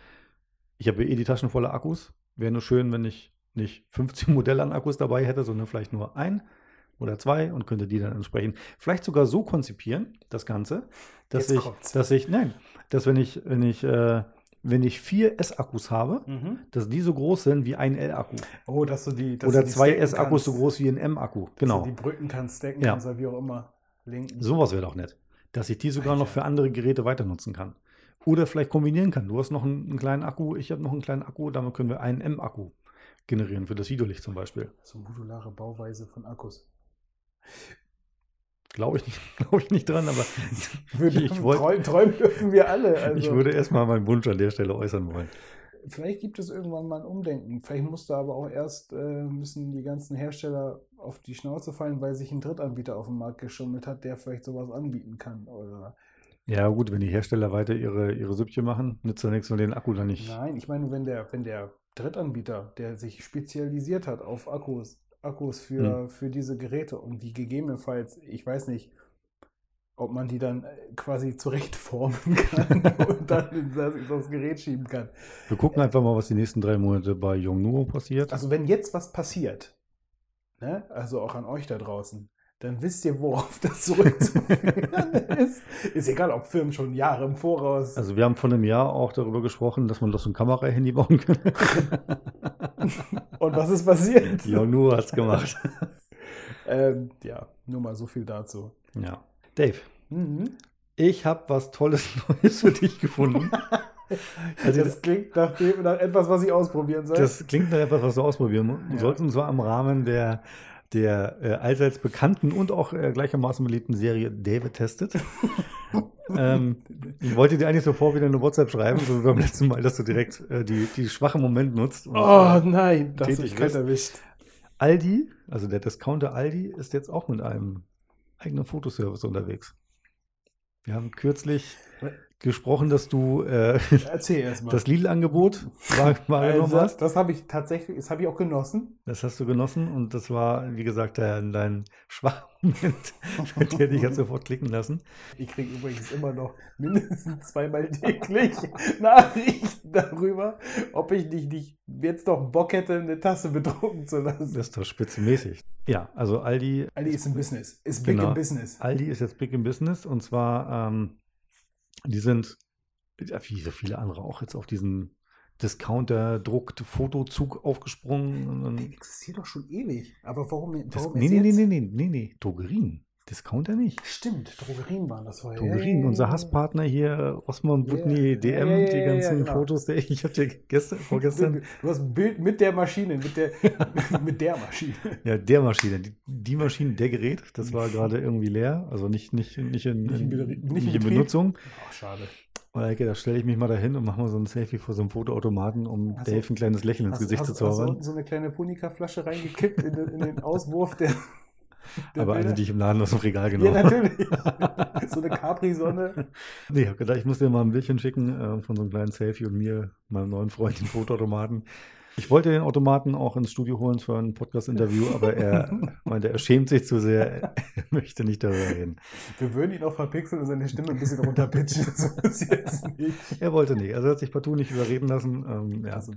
ich habe eh die Taschen voller Akkus. Wäre nur schön, wenn ich nicht 15 Modelle an Akkus dabei hätte, sondern vielleicht nur ein oder zwei und könnte die dann entsprechend vielleicht sogar so konzipieren, das Ganze, dass Jetzt ich, kommt's. dass ich, nein, dass wenn ich, wenn ich äh, wenn ich vier S-Akkus habe, Mhm. dass die so groß sind wie ein L-Akku. Oh, dass du die. Dass Oder du die zwei S-Akkus so groß wie ein M-Akku. Dass Genau. du die Brücken kannst, stacken Ja. kannst wie auch immer. Linken. Sowas wäre doch nett. Dass ich die sogar noch Alter. für andere Geräte weiter nutzen kann. Oder vielleicht kombinieren kann. Du hast noch einen, einen kleinen Akku, ich habe noch einen kleinen Akku, damit können wir einen M-Akku generieren, für das Videolicht zum Beispiel. So modulare Bauweise von Akkus. Glaube ich, nicht- glaube ich nicht dran, aber Würde, Ich wollt- träumen, träumen dürfen wir alle. Also, ich würde erstmal meinen Wunsch an der Stelle äußern wollen. Vielleicht gibt es irgendwann mal ein Umdenken. Vielleicht musste aber auch erst äh, müssen die ganzen Hersteller auf die Schnauze fallen, weil sich ein Drittanbieter auf den Markt geschummelt hat, der vielleicht sowas anbieten kann. Oder Ja, gut, wenn die Hersteller weiter ihre, ihre Süppchen machen, nützt ja nichts, wenn den Akku dann nicht. nein, ich meine, wenn der, wenn der Drittanbieter, der sich spezialisiert hat auf Akkus, Akkus für, Hm. für diese Geräte und die gegebenenfalls, ich weiß nicht, ob man die dann äh, quasi zurechtformen kann und dann in das, in das Gerät schieben kann. Wir gucken einfach mal, was die nächsten drei Monate bei Yongnuo passiert. Also wenn jetzt was passiert, ne, also auch an euch da draußen, dann wisst ihr, worauf das zurückzuführen ist. Ist egal, ob Firmen schon Jahre im Voraus. Also wir haben vor einem Jahr auch darüber gesprochen, dass man doch so ein Kamera-Handy bauen kann. Und was ist passiert? Yongnuo hat es gemacht. Ähm, ja, nur mal so viel dazu. Ja. Dave, Mhm. ich habe was Tolles Neues für dich gefunden. Also Das klingt nach, dem, nach etwas, was ich ausprobieren soll. Das klingt nach etwas, was du ausprobieren Ja. sollst, und zwar im Rahmen der, der äh, allseits bekannten und auch äh, gleichermaßen beliebten Serie David testet. ähm, ich wollte dir eigentlich sofort wieder eine WhatsApp schreiben, so wie beim letzten Mal, dass du direkt äh, die, die schwache Moment nutzt. und, oh äh, nein, das ist kalt erwischt. Aldi, also der Discounter Aldi, ist jetzt auch mit einem eigenen Fotoservice unterwegs. Wir haben kürzlich gesprochen, dass du äh, Erzähl erst mal. das Lidl-Angebot wahr- wahrgenommen also, hast. das habe ich tatsächlich, das habe ich auch genossen. Das hast du genossen und das war, wie gesagt, dein, dein schwacher Moment, der dich hat sofort klicken lassen. Ich kriege übrigens immer noch mindestens zweimal täglich Nachrichten darüber, ob ich nicht, nicht jetzt noch Bock hätte, eine Tasse bedrucken zu lassen. Das ist doch spitzenmäßig. Ja, also Aldi, Aldi ist im Business, ist big Genau. im Business. Aldi ist jetzt big in business und zwar, ähm, die sind, wie so viele andere auch jetzt auf diesen Discounter-Druckt-Fotozug aufgesprungen. Der existiert doch schon ewig. Aber warum, das, warum nee, erst nee, nee, jetzt? nee, nee, nee, nee, Drogerien. Discounter nicht. Stimmt, Drogerien waren das vorher. Drogerien, Ja, unser. Hasspartner hier, Ja, Butni, ja, DM, ja, ja, die ganzen genau. Fotos, der ich hatte gestern, vorgestern. Du hast ein Bild mit der Maschine, mit der, mit der Maschine. Ja, der Maschine. Die, die Maschine, der Gerät, das war gerade irgendwie leer. Also nicht, nicht, nicht, in, Nicht in nicht in. Benutzung. Ach, schade. Und da stelle ich mich mal dahin und mache mal so ein Selfie vor so einem Fotoautomaten, um Hast du- Dave ein kleines Lächeln ins Hast, Gesicht hast, zu hast zaubern. unten so eine kleine Punika-Flasche reingekippt in den, in den Auswurf der Aber eine, die ich im Laden aus dem Regal genommen Ja, habe. natürlich. so eine Capri-Sonne. Nee, ich habe gedacht, ich muss dir mal ein Bildchen schicken äh, von so einem kleinen Selfie und mir, meinem neuen Freund, den Fotoautomaten. Ich wollte den Automaten auch ins Studio holen für ein Podcast-Interview, aber er meinte, er schämt sich zu sehr, er möchte nicht darüber reden. Wir würden ihn auch verpixeln und seine Stimme ein bisschen runterpitchen. Er wollte nicht. Also er hat sich partout nicht überreden lassen. Ähm, ja. Also.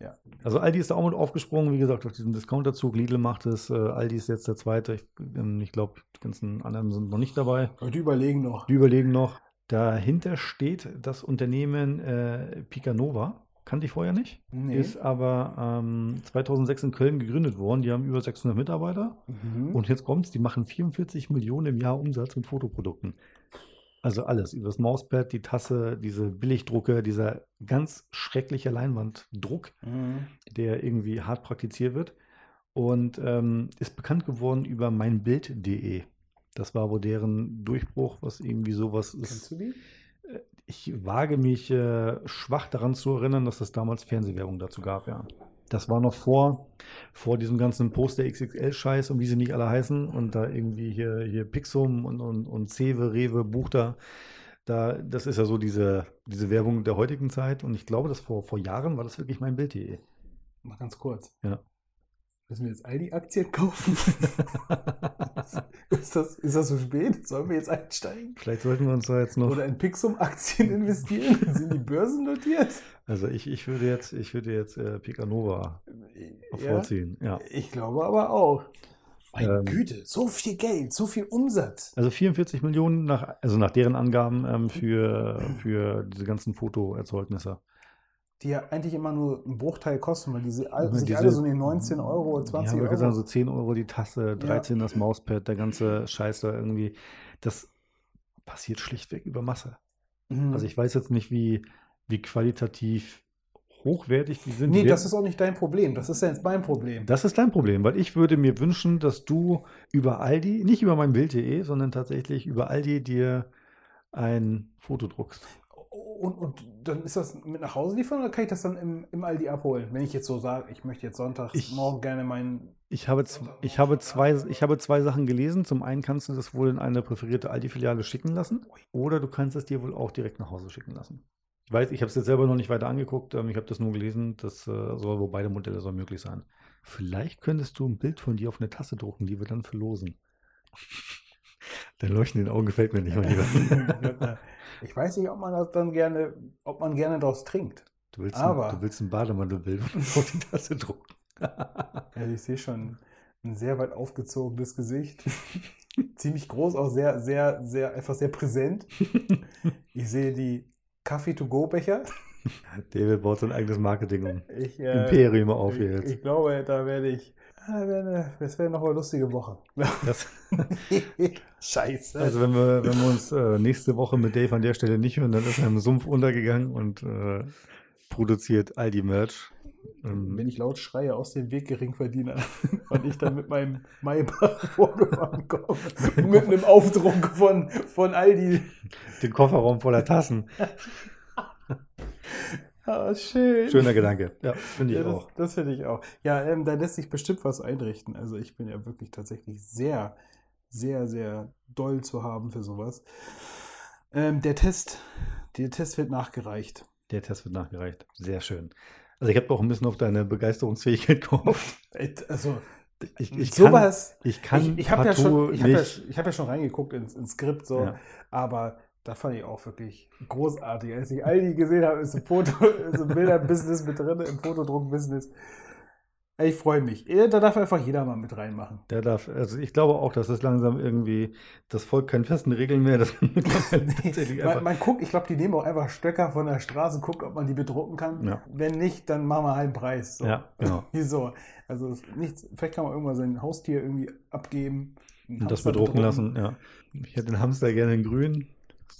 Ja. Also Aldi ist da auch mit aufgesprungen, wie gesagt, auf diesen Discounterzug. Lidl macht es, äh, Aldi ist jetzt der zweite. Ich, ähm, ich glaube, die ganzen anderen sind noch nicht dabei. Und die überlegen noch. Die überlegen noch. Dahinter steht das Unternehmen äh, Picanova. Kannte ich vorher nicht. Nee. Ist aber ähm, 2006 in Köln gegründet worden. Die haben über 600 Mitarbeiter. Mhm. Und jetzt kommt's, die machen 44 Millionen im Jahr Umsatz mit Fotoprodukten. Also alles, über das Mauspad, die Tasse, diese Billigdrucke, dieser ganz schreckliche Leinwanddruck, Mhm. der irgendwie hart praktiziert wird. Und ähm, ist bekannt geworden über meinbild.de. Das war wohl deren Durchbruch, was irgendwie sowas Kennst ist. du die? Ich wage mich äh, schwach daran zu erinnern, dass es damals Fernsehwerbung dazu gab, ja. Das war noch vor, vor diesem ganzen Poster XXL-Scheiß und wie sie nicht alle heißen. Und da irgendwie hier, hier Pixum und, und, und Cewe, Rewe, Buchter. Da, das ist ja so diese, diese Werbung der heutigen Zeit. Und ich glaube, dass vor, vor Jahren war das wirklich mein Bild.de. Mal ganz kurz. Ja. Müssen wir jetzt Aldi-Aktien kaufen? ist, das, ist das so spät? Sollen wir jetzt einsteigen? Vielleicht sollten wir uns da jetzt noch. Oder in Pixum-Aktien investieren? Sind die börsennotiert? Also ich, ich würde jetzt, ich würde jetzt äh, Picanova Ja, vorziehen. Ja. ich glaube aber auch. Meine Ähm, Güte, so viel Geld, so viel Umsatz. Also 44 Millionen nach, also nach deren Angaben ähm, für, für diese ganzen Fotoerzeugnisse. Die ja eigentlich immer nur einen Bruchteil kosten, weil diese all, Ja, sich diese- alle so in den 19 Euro, 20 ja, Euro. Ja, sagen, so 10 Euro die Tasse, 13 das Mauspad, der ganze Scheiß da irgendwie. Das passiert schlichtweg über Masse. Mhm. Also ich weiß jetzt nicht, wie, wie qualitativ hochwertig die sind. nee, Die das ist auch nicht dein Problem. Das ist ja jetzt mein Problem. Das ist dein Problem, weil ich würde mir wünschen, dass du über Aldi, nicht über mein Bild.de, sondern tatsächlich über Aldi dir ein Foto druckst. Und, und dann ist das mit nach Hause liefern oder kann ich das dann im, im Aldi abholen? Wenn ich jetzt so sage, ich möchte jetzt sonntags Ich- morgen gerne meinen. Ich habe, ich, habe zwei, ich habe zwei Sachen gelesen. Zum einen kannst du das wohl in eine präferierte Aldi-Filiale schicken lassen oder du kannst es dir wohl auch direkt nach Hause schicken lassen. Ich weiß, ich habe es jetzt selber noch nicht weiter angeguckt. ähm, Ich habe das nur gelesen. Das äh, soll wohl beide Modelle soll möglich sein. Vielleicht könntest du ein Bild von dir auf eine Tasse drucken, die wir dann verlosen. Der Leuchten in den Augen gefällt mir nicht, mein Lieber. ich weiß nicht, ob man das dann gerne, ob man gerne daraus trinkt. Du willst, Aber- ein, du willst ein Bademantelbild auf die Tasse drucken. Also ich sehe schon ein sehr weit aufgezogenes Gesicht. Ziemlich groß, auch sehr, sehr, sehr, einfach sehr präsent. Ich sehe die Kaffee-to-go-Becher. David baut sein eigenes Marketing um. Ich, äh, Imperium auf hier ich, jetzt. ich glaube, da werde ich. Wär Das wäre noch eine lustige Woche. Das, Scheiße. Also wenn wir, wenn wir uns äh, nächste Woche mit Dave an der Stelle nicht hören, dann ist er im Sumpf untergegangen und äh, produziert all die Merch. Ähm, Wenn ich laut schreie, aus dem Weg Geringverdiener und ich dann mit meinem Maybach vorgefahren komme, mit einem Aufdruck von, von Aldi. den Kofferraum voller Tassen. Ah, schön. Schöner Gedanke. Ja, finde ich Ja, das, auch. das finde ich auch. Ja, ähm, da lässt sich bestimmt was einrichten. Also ich bin ja wirklich tatsächlich sehr, sehr, sehr doll zu haben für sowas. Ähm, der Test, der Test wird nachgereicht. Der Test wird nachgereicht. Sehr schön. Also ich habe auch ein bisschen auf deine Begeisterungsfähigkeit gehofft. Also Ich, ich kann, sowas. ich kann ich ich habe ja, schon- ich hab ja, hab ja schon reingeguckt ins, ins Skript, so, Ja. aber da fand ich auch wirklich großartig. Als ich Aldi gesehen habe, ist ein Foto, ist ein Bilder-Business mit drin, im Fotodruck-Business. Ich freue mich. Da darf einfach jeder mal mit reinmachen. Der darf, also ich glaube auch, dass das langsam irgendwie, das folgt keinen festen Regeln mehr. Das einfach- Man, man guckt, ich glaube, die nehmen auch einfach Stöcker von der Straße, guckt, ob man die bedrucken kann. Ja. Wenn nicht, dann machen wir einen Preis. So. Ja, genau. Wieso? Also nichts, vielleicht kann man irgendwann sein Haustier irgendwie abgeben. Und das Hamster bedrucken lassen, ja. Ich hätte den Hamster gerne in grün.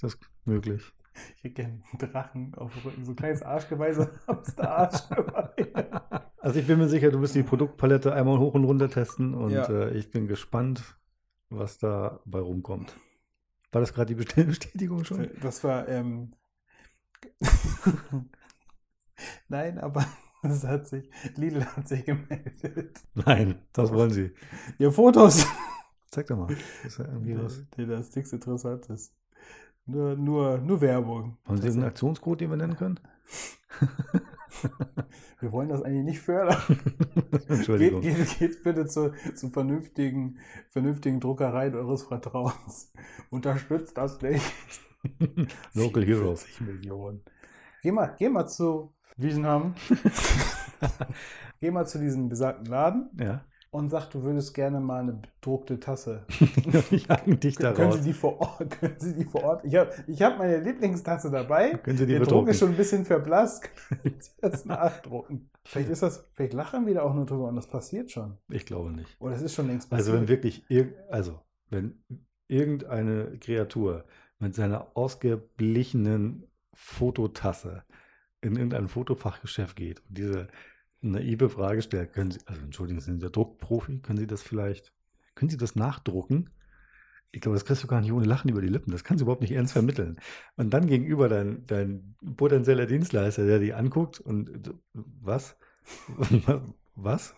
Das möglich? Ich hätte gerne einen Drachen auf dem Rücken, so ein kleines ein Hamster-Arschgeweih. Also ich bin mir sicher, du wirst die Produktpalette einmal hoch und runter testen und Ja. äh, ich bin gespannt, was da bei rumkommt. War das gerade die Bestellbestätigung schon? Das war, ähm, Nein, aber es hat sich, Lidl hat sich gemeldet. Nein, das wollen sie. Ihr Fotos. Zeig doch mal. Ist da irgendwie was? Nee, das ist nichts Interessantes. Nur, nur, nur Werbung. Haben Sie irgendeinen Aktionscode, den wir nennen können? Wir wollen das eigentlich nicht fördern. Geht, Entschuldigung. geht, geht bitte zu, zu vernünftigen, vernünftigen Druckereien eures Vertrauens. Unterstützt das nicht. Local Heroes. 40 Millionen. Geh mal, geh mal zu Wiesenham. geh mal zu diesem besagten Laden Ja. Und sag, du würdest gerne mal eine bedruckte Tasse. Ich dich da Können. Sie die vor Ort? Können Sie die vor Ort? Ich habe ich hab meine Lieblingstasse dabei. Können Sie die Der Druck bedrucken? ist schon ein bisschen verblasst. Können Sie das nachdrucken? Vielleicht ist das, vielleicht lachen wir da auch nur drüber und das passiert schon. Ich glaube nicht. Oder es ist schon längst passiert. Also wenn wirklich, also wenn irgendeine Kreatur mit seiner ausgeblichenen Fototasse in irgendein Fotofachgeschäft geht und diese naive Frage stellt, können Sie, also entschuldigen Sie, sind der Druckprofi, können Sie das vielleicht, können Sie das nachdrucken? Ich glaube, das kriegst du gar nicht ohne Lachen über die Lippen. Das kannst du überhaupt nicht ernst vermitteln. Und dann gegenüber dein, dein potenzieller Dienstleister, der die anguckt und was? Was?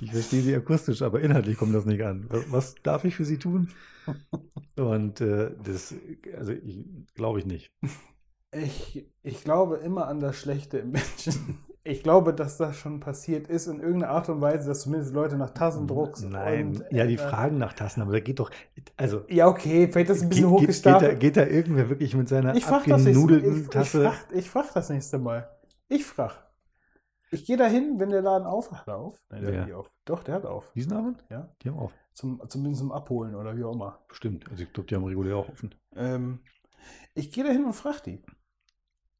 Ich verstehe sie akustisch, aber inhaltlich kommt das nicht an. Was, darf ich für sie tun? Und äh, das, also glaube ich nicht. Ich, ich glaube immer an das Schlechte im Menschen. Ich glaube, dass das schon passiert ist in irgendeiner Art und Weise, dass zumindest Leute nach Tassen druckst. Nein, und, ja, die äh, fragen nach Tassen, aber da geht doch, also Ja, okay, vielleicht ist es ein bisschen geht, geht, geht, da, hochgestapelt. geht da irgendwer wirklich mit seiner ich frage das nächste abgenudelten ich, Tasse? Ich frag, ich frag das nächste Mal. Ich frag. Ich gehe da hin, wenn der Laden auf hat. er auf? Nein, der Wer? hat nicht auf. Doch, der hat auf. Wiesenabend? Ja. Die haben auch. Zum, zumindest zum Abholen oder wie auch immer. Bestimmt. Also ich glaube, die haben regulär auch offen. Ähm, ich gehe da hin und frage die.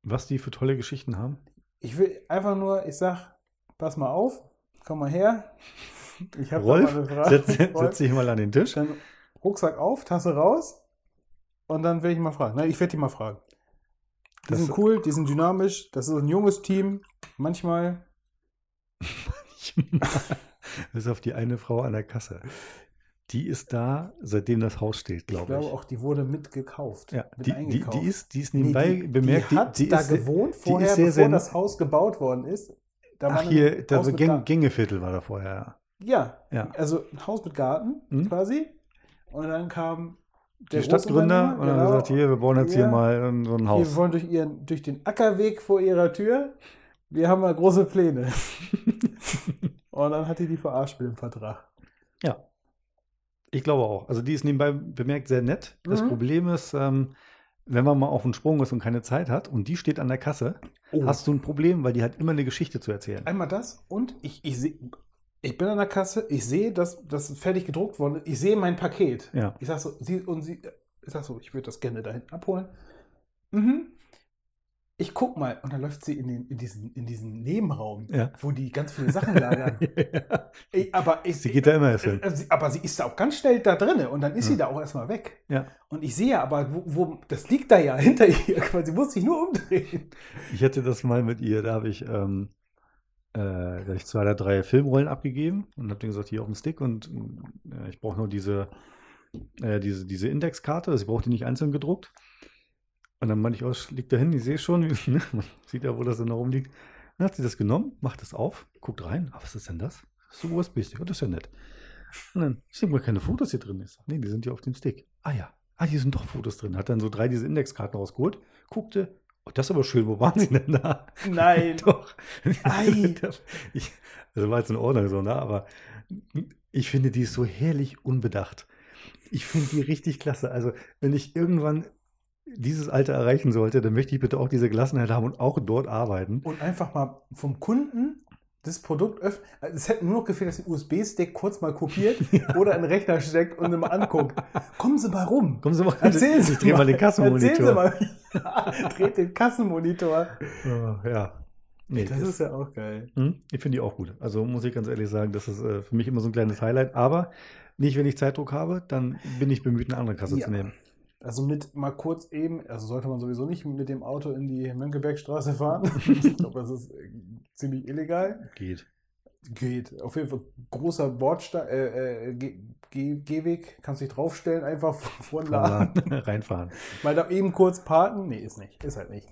Was die für tolle Geschichten haben. Ich will einfach nur, ich sag, pass mal auf, komm mal her. Ich habe Rolf, mal eine Frage. setz, dich mal an den Tisch. Dann Rucksack auf, Tasse raus und dann werde ich mal fragen. Nein, ich werde die mal fragen. Die Das- sind cool, die sind dynamisch, das ist ein junges Team. Manchmal, Bis auf die eine Frau an der Kasse. Die ist da, seitdem das Haus steht, ich glaube glaube ich. auch, die wurde mitgekauft. Ja, mit die, die, die, ist, die ist Nee, nebenbei die, bemerkt, die hat die, da ist, gewohnt vorher, sehr, bevor das Haus gebaut worden ist. Da Ach, hier, da Haus so mit Gäng. Gängeviertel war da vorher. Ja, Ja. also ein Haus mit Garten Mhm. quasi. Und dann kam Der Stadtgründer und dann genau, gesagt, hier, wir bauen jetzt hier Ja. mal so ein- ein Wir Haus. wollen durch, ihren, durch den Ackerweg vor ihrer Tür. Wir haben mal große Pläne. Und dann hat die die verarscht mit dem Vertrag. Ja. Ich glaube auch. Also die ist nebenbei bemerkt sehr nett. Das Mhm. Problem ist, ähm, wenn man mal auf den Sprung ist und keine Zeit hat und die steht an der Kasse, Oh. hast du ein Problem, weil die hat immer eine Geschichte zu erzählen. Einmal das und ich, ich sehe. Ich bin an der Kasse, ich sehe, dass das fertig gedruckt worden ist. Ich sehe mein Paket. Ja. Ich sag so, sie und sie, ich sag so, ich würde das gerne da hinten abholen. Mhm. Ich guck mal, und dann läuft sie in, den, in, diesen, in diesen Nebenraum, Ja. wo die ganz viele Sachen lagern. Ich, aber ich, Sie geht da immer erst hin. Äh, sie- Aber sie ist da auch ganz schnell da drin und dann ist Ja. sie da auch erstmal weg. Ja. Und ich sehe aber, wo, wo das liegt da ja hinter ihr, quasi muss sich nur umdrehen. Ich hatte das mal mit ihr, da habe ich, ähm, äh, da hab ich zwei oder drei Filmrollen abgegeben und habe denen gesagt, hier auf den Stick und äh, ich brauche nur diese, äh, diese, diese Indexkarte, also ich brauche die nicht einzeln gedruckt. Und dann meinte ich, oh, liegt da hin, ich sehe schon, ne, man sieht ja, wo das denn da rumliegt. Dann hat sie das genommen, macht das auf, guckt rein, ah, was ist denn das? Das ist so USB-Stick, oh, das ist ja nett. Und dann, ich denke mal, keine Fotos hier drin. Sag, nee, die sind ja auf dem Stick. Ah ja, ah, hier sind doch Fotos drin. Hat dann so drei diese Indexkarten rausgeholt, guckte, oh, das ist aber schön, wo waren sie denn da? Nein. Doch. Ei. Ich, also war jetzt in Ordnung so, ne? Aber ich finde die ist so herrlich unbedacht. Ich finde die richtig klasse. Also, wenn ich irgendwann dieses Alter erreichen sollte, dann möchte ich bitte auch diese Gelassenheit haben und auch dort arbeiten. Und einfach mal vom Kunden das Produkt öffnen. Also Es hätte nur noch gefehlt, dass den USB-Stick kurz mal kopiert oder in den Rechner steckt und mal anguckt. Kommen Sie mal rum. Kommen Sie mal, Erzählen Sie ich drehe mal den Erzählen Sie Kassenmonitor. mal. Ja, dreht den Kassenmonitor. Oh, ja. Nee, Das ist ja auch geil. Hm, Ich finde die auch gut. Also muss ich ganz ehrlich sagen, das ist äh, für mich immer so ein kleines Highlight. Aber nicht, wenn ich Zeitdruck habe, dann bin ich bemüht, eine andere Kasse Ja. zu nehmen. Also mit mal kurz eben, also sollte man sowieso nicht mit dem Auto in die Mönckebergstraße fahren. ich glaube, das ist äh, ziemlich illegal. Geht. Geht. Auf jeden Fall großer Bordstein, äh, äh, Ge- Ge- Gehweg, kannst dich draufstellen, einfach vor den Laden. Reinfahren. Mal da eben kurz parken. Nee, ist nicht. Ist halt nicht.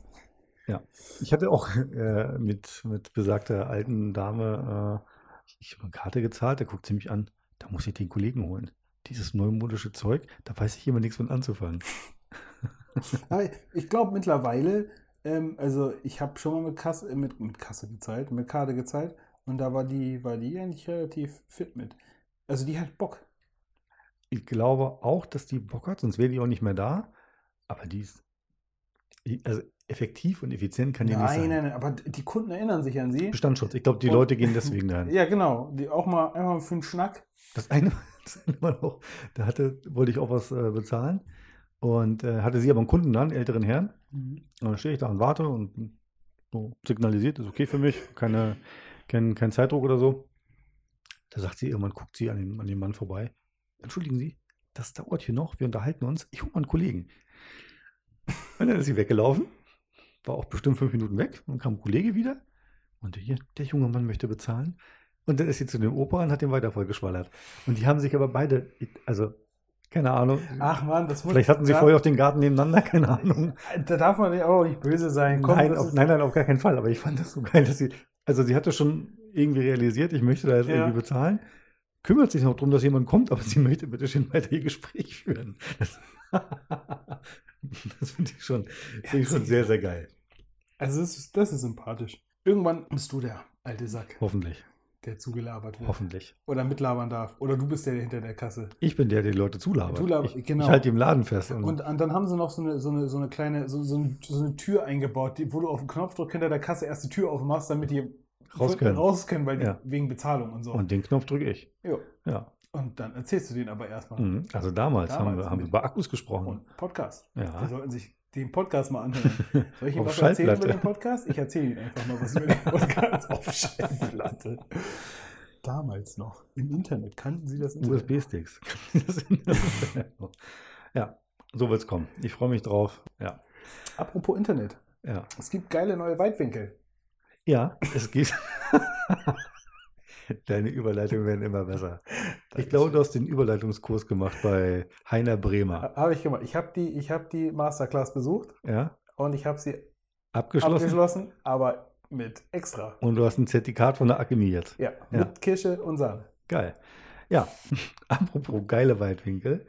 Ich hatte auch äh, mit, mit besagter alten Dame, äh, ich habe eine Karte gezahlt, der guckt sie mich an, da muss ich den Kollegen holen. Dieses neumodische Zeug, da weiß ich immer nichts mit anzufangen. Ich glaube mittlerweile, ähm, also ich habe schon mal mit Kasse, äh, mit, mit Kasse gezahlt, mit Karte gezahlt und da war die, war die eigentlich relativ fit mit. Also die hat Bock. Ich glaube auch, dass die Bock hat, sonst wäre die auch nicht mehr da. Aber die ist, also effektiv und effizient kann die nicht Nein, sein. nein, nein, aber die Kunden erinnern sich an sie. Bestandsschutz. Ich glaube, die Und- Leute gehen deswegen dahin. Ja, genau. Die auch mal einmal für einen Schnack. Das eine, auch, da hatte, wollte ich auch was äh, bezahlen und äh, hatte sie aber einen Kunden dann, älteren Herrn. Und dann stehe ich da und warte und so signalisiert, ist okay für mich, keine, kein, kein Zeitdruck oder so. Da sagt sie irgendwann, guckt sie an den, an den Mann vorbei. Entschuldigen Sie, das dauert hier noch, wir unterhalten uns. Ich hole mal einen Kollegen. Und dann ist sie weggelaufen, war auch bestimmt fünf Minuten weg. Dann kam ein Kollege wieder und hier, der junge Mann möchte bezahlen. Und dann ist sie zu dem Opa und hat den weiter vollgeschwallert. Und die haben sich aber beide, also keine Ahnung, Ach man, das muss. vielleicht hatten sie da, vorher auch den Garten nebeneinander, keine Ahnung. Da darf man auch nicht böse sein. Komm, nein, auf, nein, nein, auf gar keinen Fall. Aber ich fand das so geil, dass sie, also sie hatte schon irgendwie realisiert, ich möchte da jetzt Ja. irgendwie bezahlen. Kümmert sich noch darum, dass jemand kommt, aber sie möchte bitte schön weiter ihr Gespräch führen. Das, das finde ich schon, finde ich schon sehr, sehr geil. Also das ist, das ist sympathisch. Irgendwann bist du der alte Sack, Hoffentlich, der zugelabert wird. hoffentlich. Oder mitlabern darf. Oder du bist der hinter der Kasse. Ich bin der, der die Leute zulabert. Zulabert, ich, genau. ich halte die im Laden fest. Und, Und an- dann haben sie noch so eine, so eine, so eine kleine, so, so, ein- so eine Tür eingebaut, die, wo du auf den Knopfdruck hinter der Kasse erst die Tür aufmachst, damit die Raus können. raus können, weil die, Ja. wegen Bezahlung und so. Und den Knopf drücke ich. jo. Ja. und dann erzählst du den aber erstmal. Mhm. Also damals, haben, Damals wir, haben wir über Akkus gesprochen. Und Podcast. Ja. Die sollten sich den Podcast mal anhören. Soll ich Ihnen Auf was erzählen über den Podcast? Ich erzähle Ihnen einfach mal was über den Podcast auf Schallplatte. Damals noch. Im Internet. Kannten Sie das Internet? USB-Sticks. ja, so wird's kommen. Ich freue mich drauf. Ja. Apropos Internet. Ja. Es gibt geile neue Weitwinkel. Ja, es geht. Deine Überleitungen werden immer besser. Ich glaube, du hast den Überleitungskurs gemacht bei Heiner Bremer. Habe ich gemacht. Ich habe die, ich hab die Masterclass besucht Ja, und ich habe sie abgeschlossen. abgeschlossen, aber mit extra. Und du hast ein Zertifikat von der Akademie jetzt. Ja, Ja. mit Kirsche und Sahne. Geil. Ja, apropos geile Weitwinkel.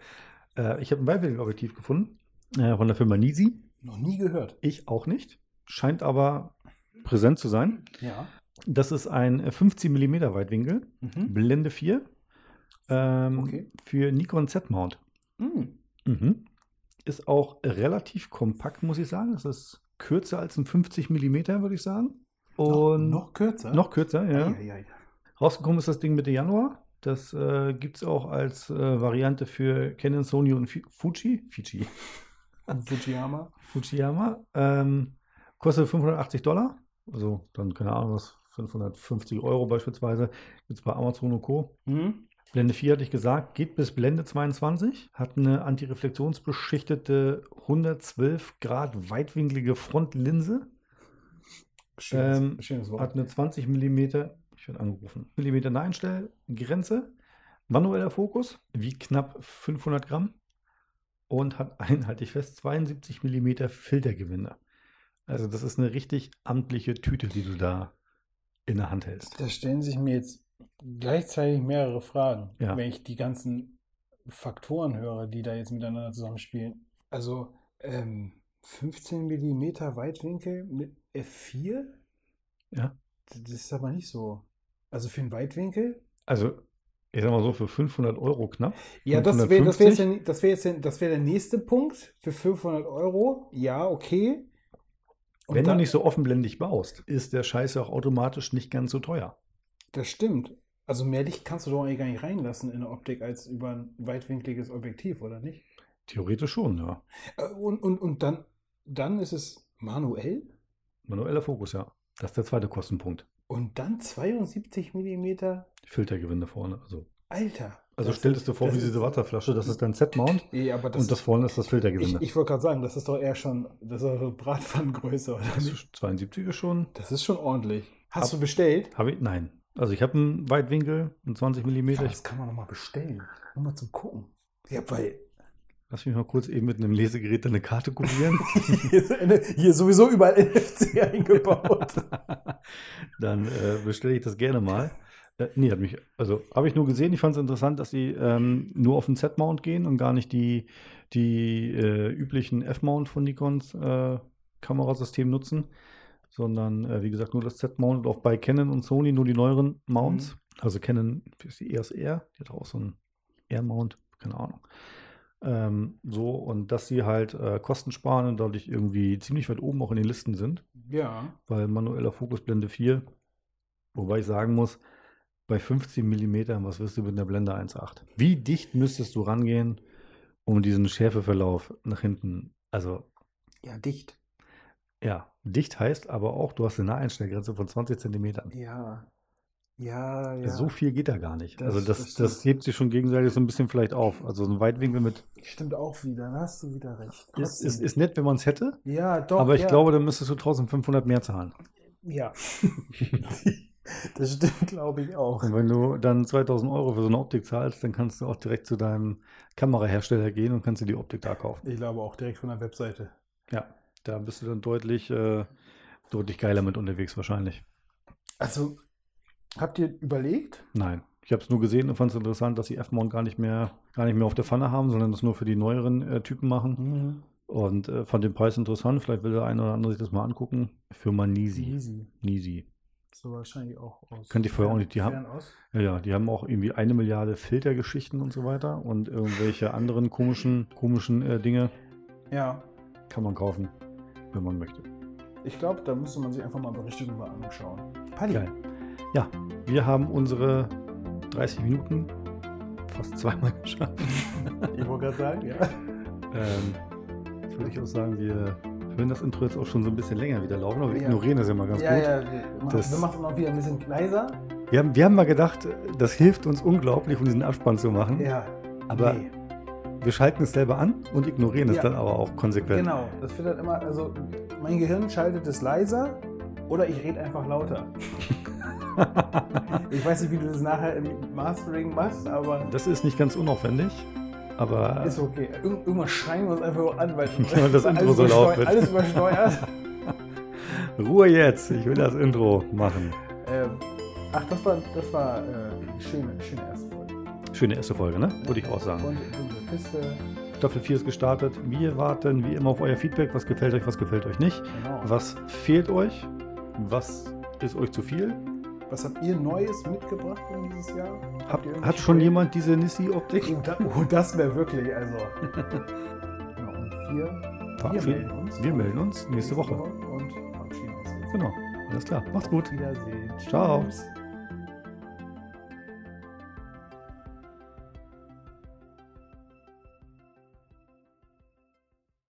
Äh, ich habe ein Weitwinkelobjektiv gefunden äh, von der Firma Nisi. Noch nie gehört. Ich auch nicht. Scheint aber präsent zu sein. Ja. Das ist ein 15 mm Weitwinkel, Mhm. Blende 4, ähm, Okay. für Nikon Z-Mount. Mhm. Mhm. Ist auch relativ kompakt, muss ich sagen. Es ist kürzer als ein 50 mm, würde ich sagen. Und noch, noch kürzer? noch kürzer, ja. Eieiei. Rausgekommen ist das Ding Mitte Januar. Das äh, gibt es auch als äh, Variante für Canon, Sony und Fi- Fuji. Fiji. Und Fujiyama. Fujiyama. Ähm, kostet 580 Dollar. Also dann, keine Ahnung, was, 550 Euro beispielsweise. Gibt es bei Amazon und Co. Mhm. Blende 4 hatte ich gesagt, geht bis Blende 22, hat eine antireflexionsbeschichtete 112 Grad weitwinklige Frontlinse, Schönes, Ähm, schönes Wort. hat eine 20 mm, ich werde angerufen, Millimeter Naheinstellgrenze, manueller Fokus, wiegt knapp 500 Gramm und hat ein, halte ich fest, 72 mm Filtergewinde. Also das ist eine richtig amtliche Tüte, die du da in der Hand hältst. Da stellen sich mir jetzt gleichzeitig mehrere Fragen, Ja. wenn ich die ganzen Faktoren höre, die da jetzt miteinander zusammenspielen. Also ähm, 15 mm Weitwinkel mit F4? Ja. Das ist aber nicht so. Also für einen Weitwinkel? Also ich sag mal so, für 500 Euro knapp. Ja, das wäre das wär jetzt, 550? der- das wär jetzt der- das wär der nächste Punkt. Für 500 Euro, ja, okay. Und Wenn dann- du nicht so offenblendig baust, ist der Scheiß ja auch automatisch nicht ganz so teuer. Das stimmt. Also mehr Licht kannst du doch eigentlich gar nicht reinlassen in der Optik als über ein weitwinkliges Objektiv, oder nicht? Theoretisch schon, ja. Äh, Und, und, und dann, dann ist es manuell Manueller Fokus, ja. Das ist der zweite Kostenpunkt. und dann 72 mm. Filtergewinde vorne. Also, Alter. Also das- stellst du dir vor, wie diese Wasserflasche, das ist dein Z-Mount Ja, aber das, und das vorne ist das ich, Filtergewinde. ich wollte gerade sagen, das ist doch eher schon, das ist doch Bratpfannengröße, oder Das ist 72 ist schon. Das ist schon ordentlich. Hast Ab- du bestellt? Habe ich? Nein. Also ich habe einen Weitwinkel, einen 20 mm. Ja, das kann man nochmal bestellen. Nur mal zum Gucken. Ja, weil Lass mich mal kurz eben mit einem Lesegerät eine Karte kopieren. hier ist sowieso überall NFC eingebaut. Dann äh, bestelle ich das gerne mal. Äh, nee, hat mich, also habe ich nur gesehen. Ich fand es interessant, dass sie ähm, nur auf den Z-Mount gehen und gar nicht die, die äh, üblichen F-Mount von Nikons äh, Kamerasystem nutzen, sondern äh, wie gesagt nur das Z-Mount und auch bei Canon und Sony nur die neueren Mounts. Also Canon ist die EOS R, die hat auch so einen R-Mount, keine Ahnung. Ähm, so, und dass sie halt äh, Kosten sparen und dadurch irgendwie ziemlich weit oben auch in den Listen sind Ja. weil manueller Fokus Blende 4. Wobei ich sagen muss, bei 15 mm, was wirst du mit einer Blende 1.8? Wie dicht müsstest du rangehen, um diesen Schärfeverlauf nach hinten? Also, Ja, dicht. ja, dicht heißt aber auch, du hast eine Naheinstellgrenze von 20 cm. Ja. Ja, ja. So viel geht da gar nicht. Das- also, das, das das, hebt sich schon gegenseitig so ein bisschen vielleicht auf. Also, so ein Weitwinkel mit Stimmt auch wieder, da hast du wieder recht. ist, ist, ist nett, wenn man es hätte, ja, doch. aber ich ja. glaube, dann müsstest du 1500 mehr zahlen. Ja. das stimmt, glaube ich auch. Und wenn du dann 2000 Euro für so eine Optik zahlst, dann kannst du auch direkt zu deinem Kamerahersteller gehen und kannst dir die Optik da kaufen. Ich glaube auch direkt von der Webseite. Ja, da bist du dann deutlich, äh, deutlich geiler mit unterwegs wahrscheinlich. Also, habt ihr überlegt? Nein, ich habe es nur gesehen und fand es interessant, dass sie F-Mount gar nicht mehr, gar nicht mehr auf der Pfanne haben, sondern das nur für die neueren äh, Typen machen. Mhm. Und äh, fand den Preis interessant. Vielleicht will der eine oder andere sich das mal angucken. Firma Nisi. Easy. Nisi. So wahrscheinlich auch aus. Kannte ich vorher auch nicht. Die haben-. Ja, die haben auch irgendwie eine Milliarde Filtergeschichten und so weiter und irgendwelche anderen komischen, komischen äh, Dinge Ja. kann man kaufen, wenn man möchte. Ich glaube, da müsste man sich einfach mal Berichte drüber anschauen. Paddy, Geil. Ja, wir haben unsere 30 Minuten fast zweimal geschafft. Ich wollte gerade sagen, ja. Ähm, würde ich auch sagen, wir hören das Intro jetzt auch schon so ein bisschen länger wieder laufen, aber wir Ja. ignorieren das ja mal ganz Ja, gut. ja, wir machen, Das- wir machen es noch wieder ein bisschen leiser. Wir, haben, wir haben mal gedacht, das hilft uns unglaublich, um diesen Abspann zu machen. Ja. Aber nee. wir schalten es selber an und ignorieren es dann aber auch konsequent. Genau, das wird dann immer, also mein Gehirn schaltet es leiser oder ich rede einfach lauter. Ich weiß nicht, wie du das nachher im Mastering machst, aber Das ist nicht ganz unaufwendig, aber ist okay. Ir irgendwas schreien wir uns einfach an, weil das Intro so laut wird. Alles übersteuert. Ruhe jetzt, ich will das Intro machen. ähm, ach, das war, das war äh, eine schöne, schöne erste Folge. Schöne erste Folge, ne? Würde ich auch sagen. Und unsere Kiste, Staffel 4 ist gestartet. Wir warten wie immer auf euer Feedback. Was gefällt euch, was gefällt euch nicht? genau. Was fehlt euch? Was ist euch zu viel? Was habt ihr Neues mitgebracht in dieses Jahr? Hat, Habt ihr hat schon Projekte? jemand diese Nissi-Optik? Oh, da, oh, das wäre wirklich, also. Genau, und wir, wir melden uns. Wir melden uns nächste Woche. Und verabschieden uns. Genau, alles klar. Macht's gut. Wiedersehen. Ciao. Tschüss.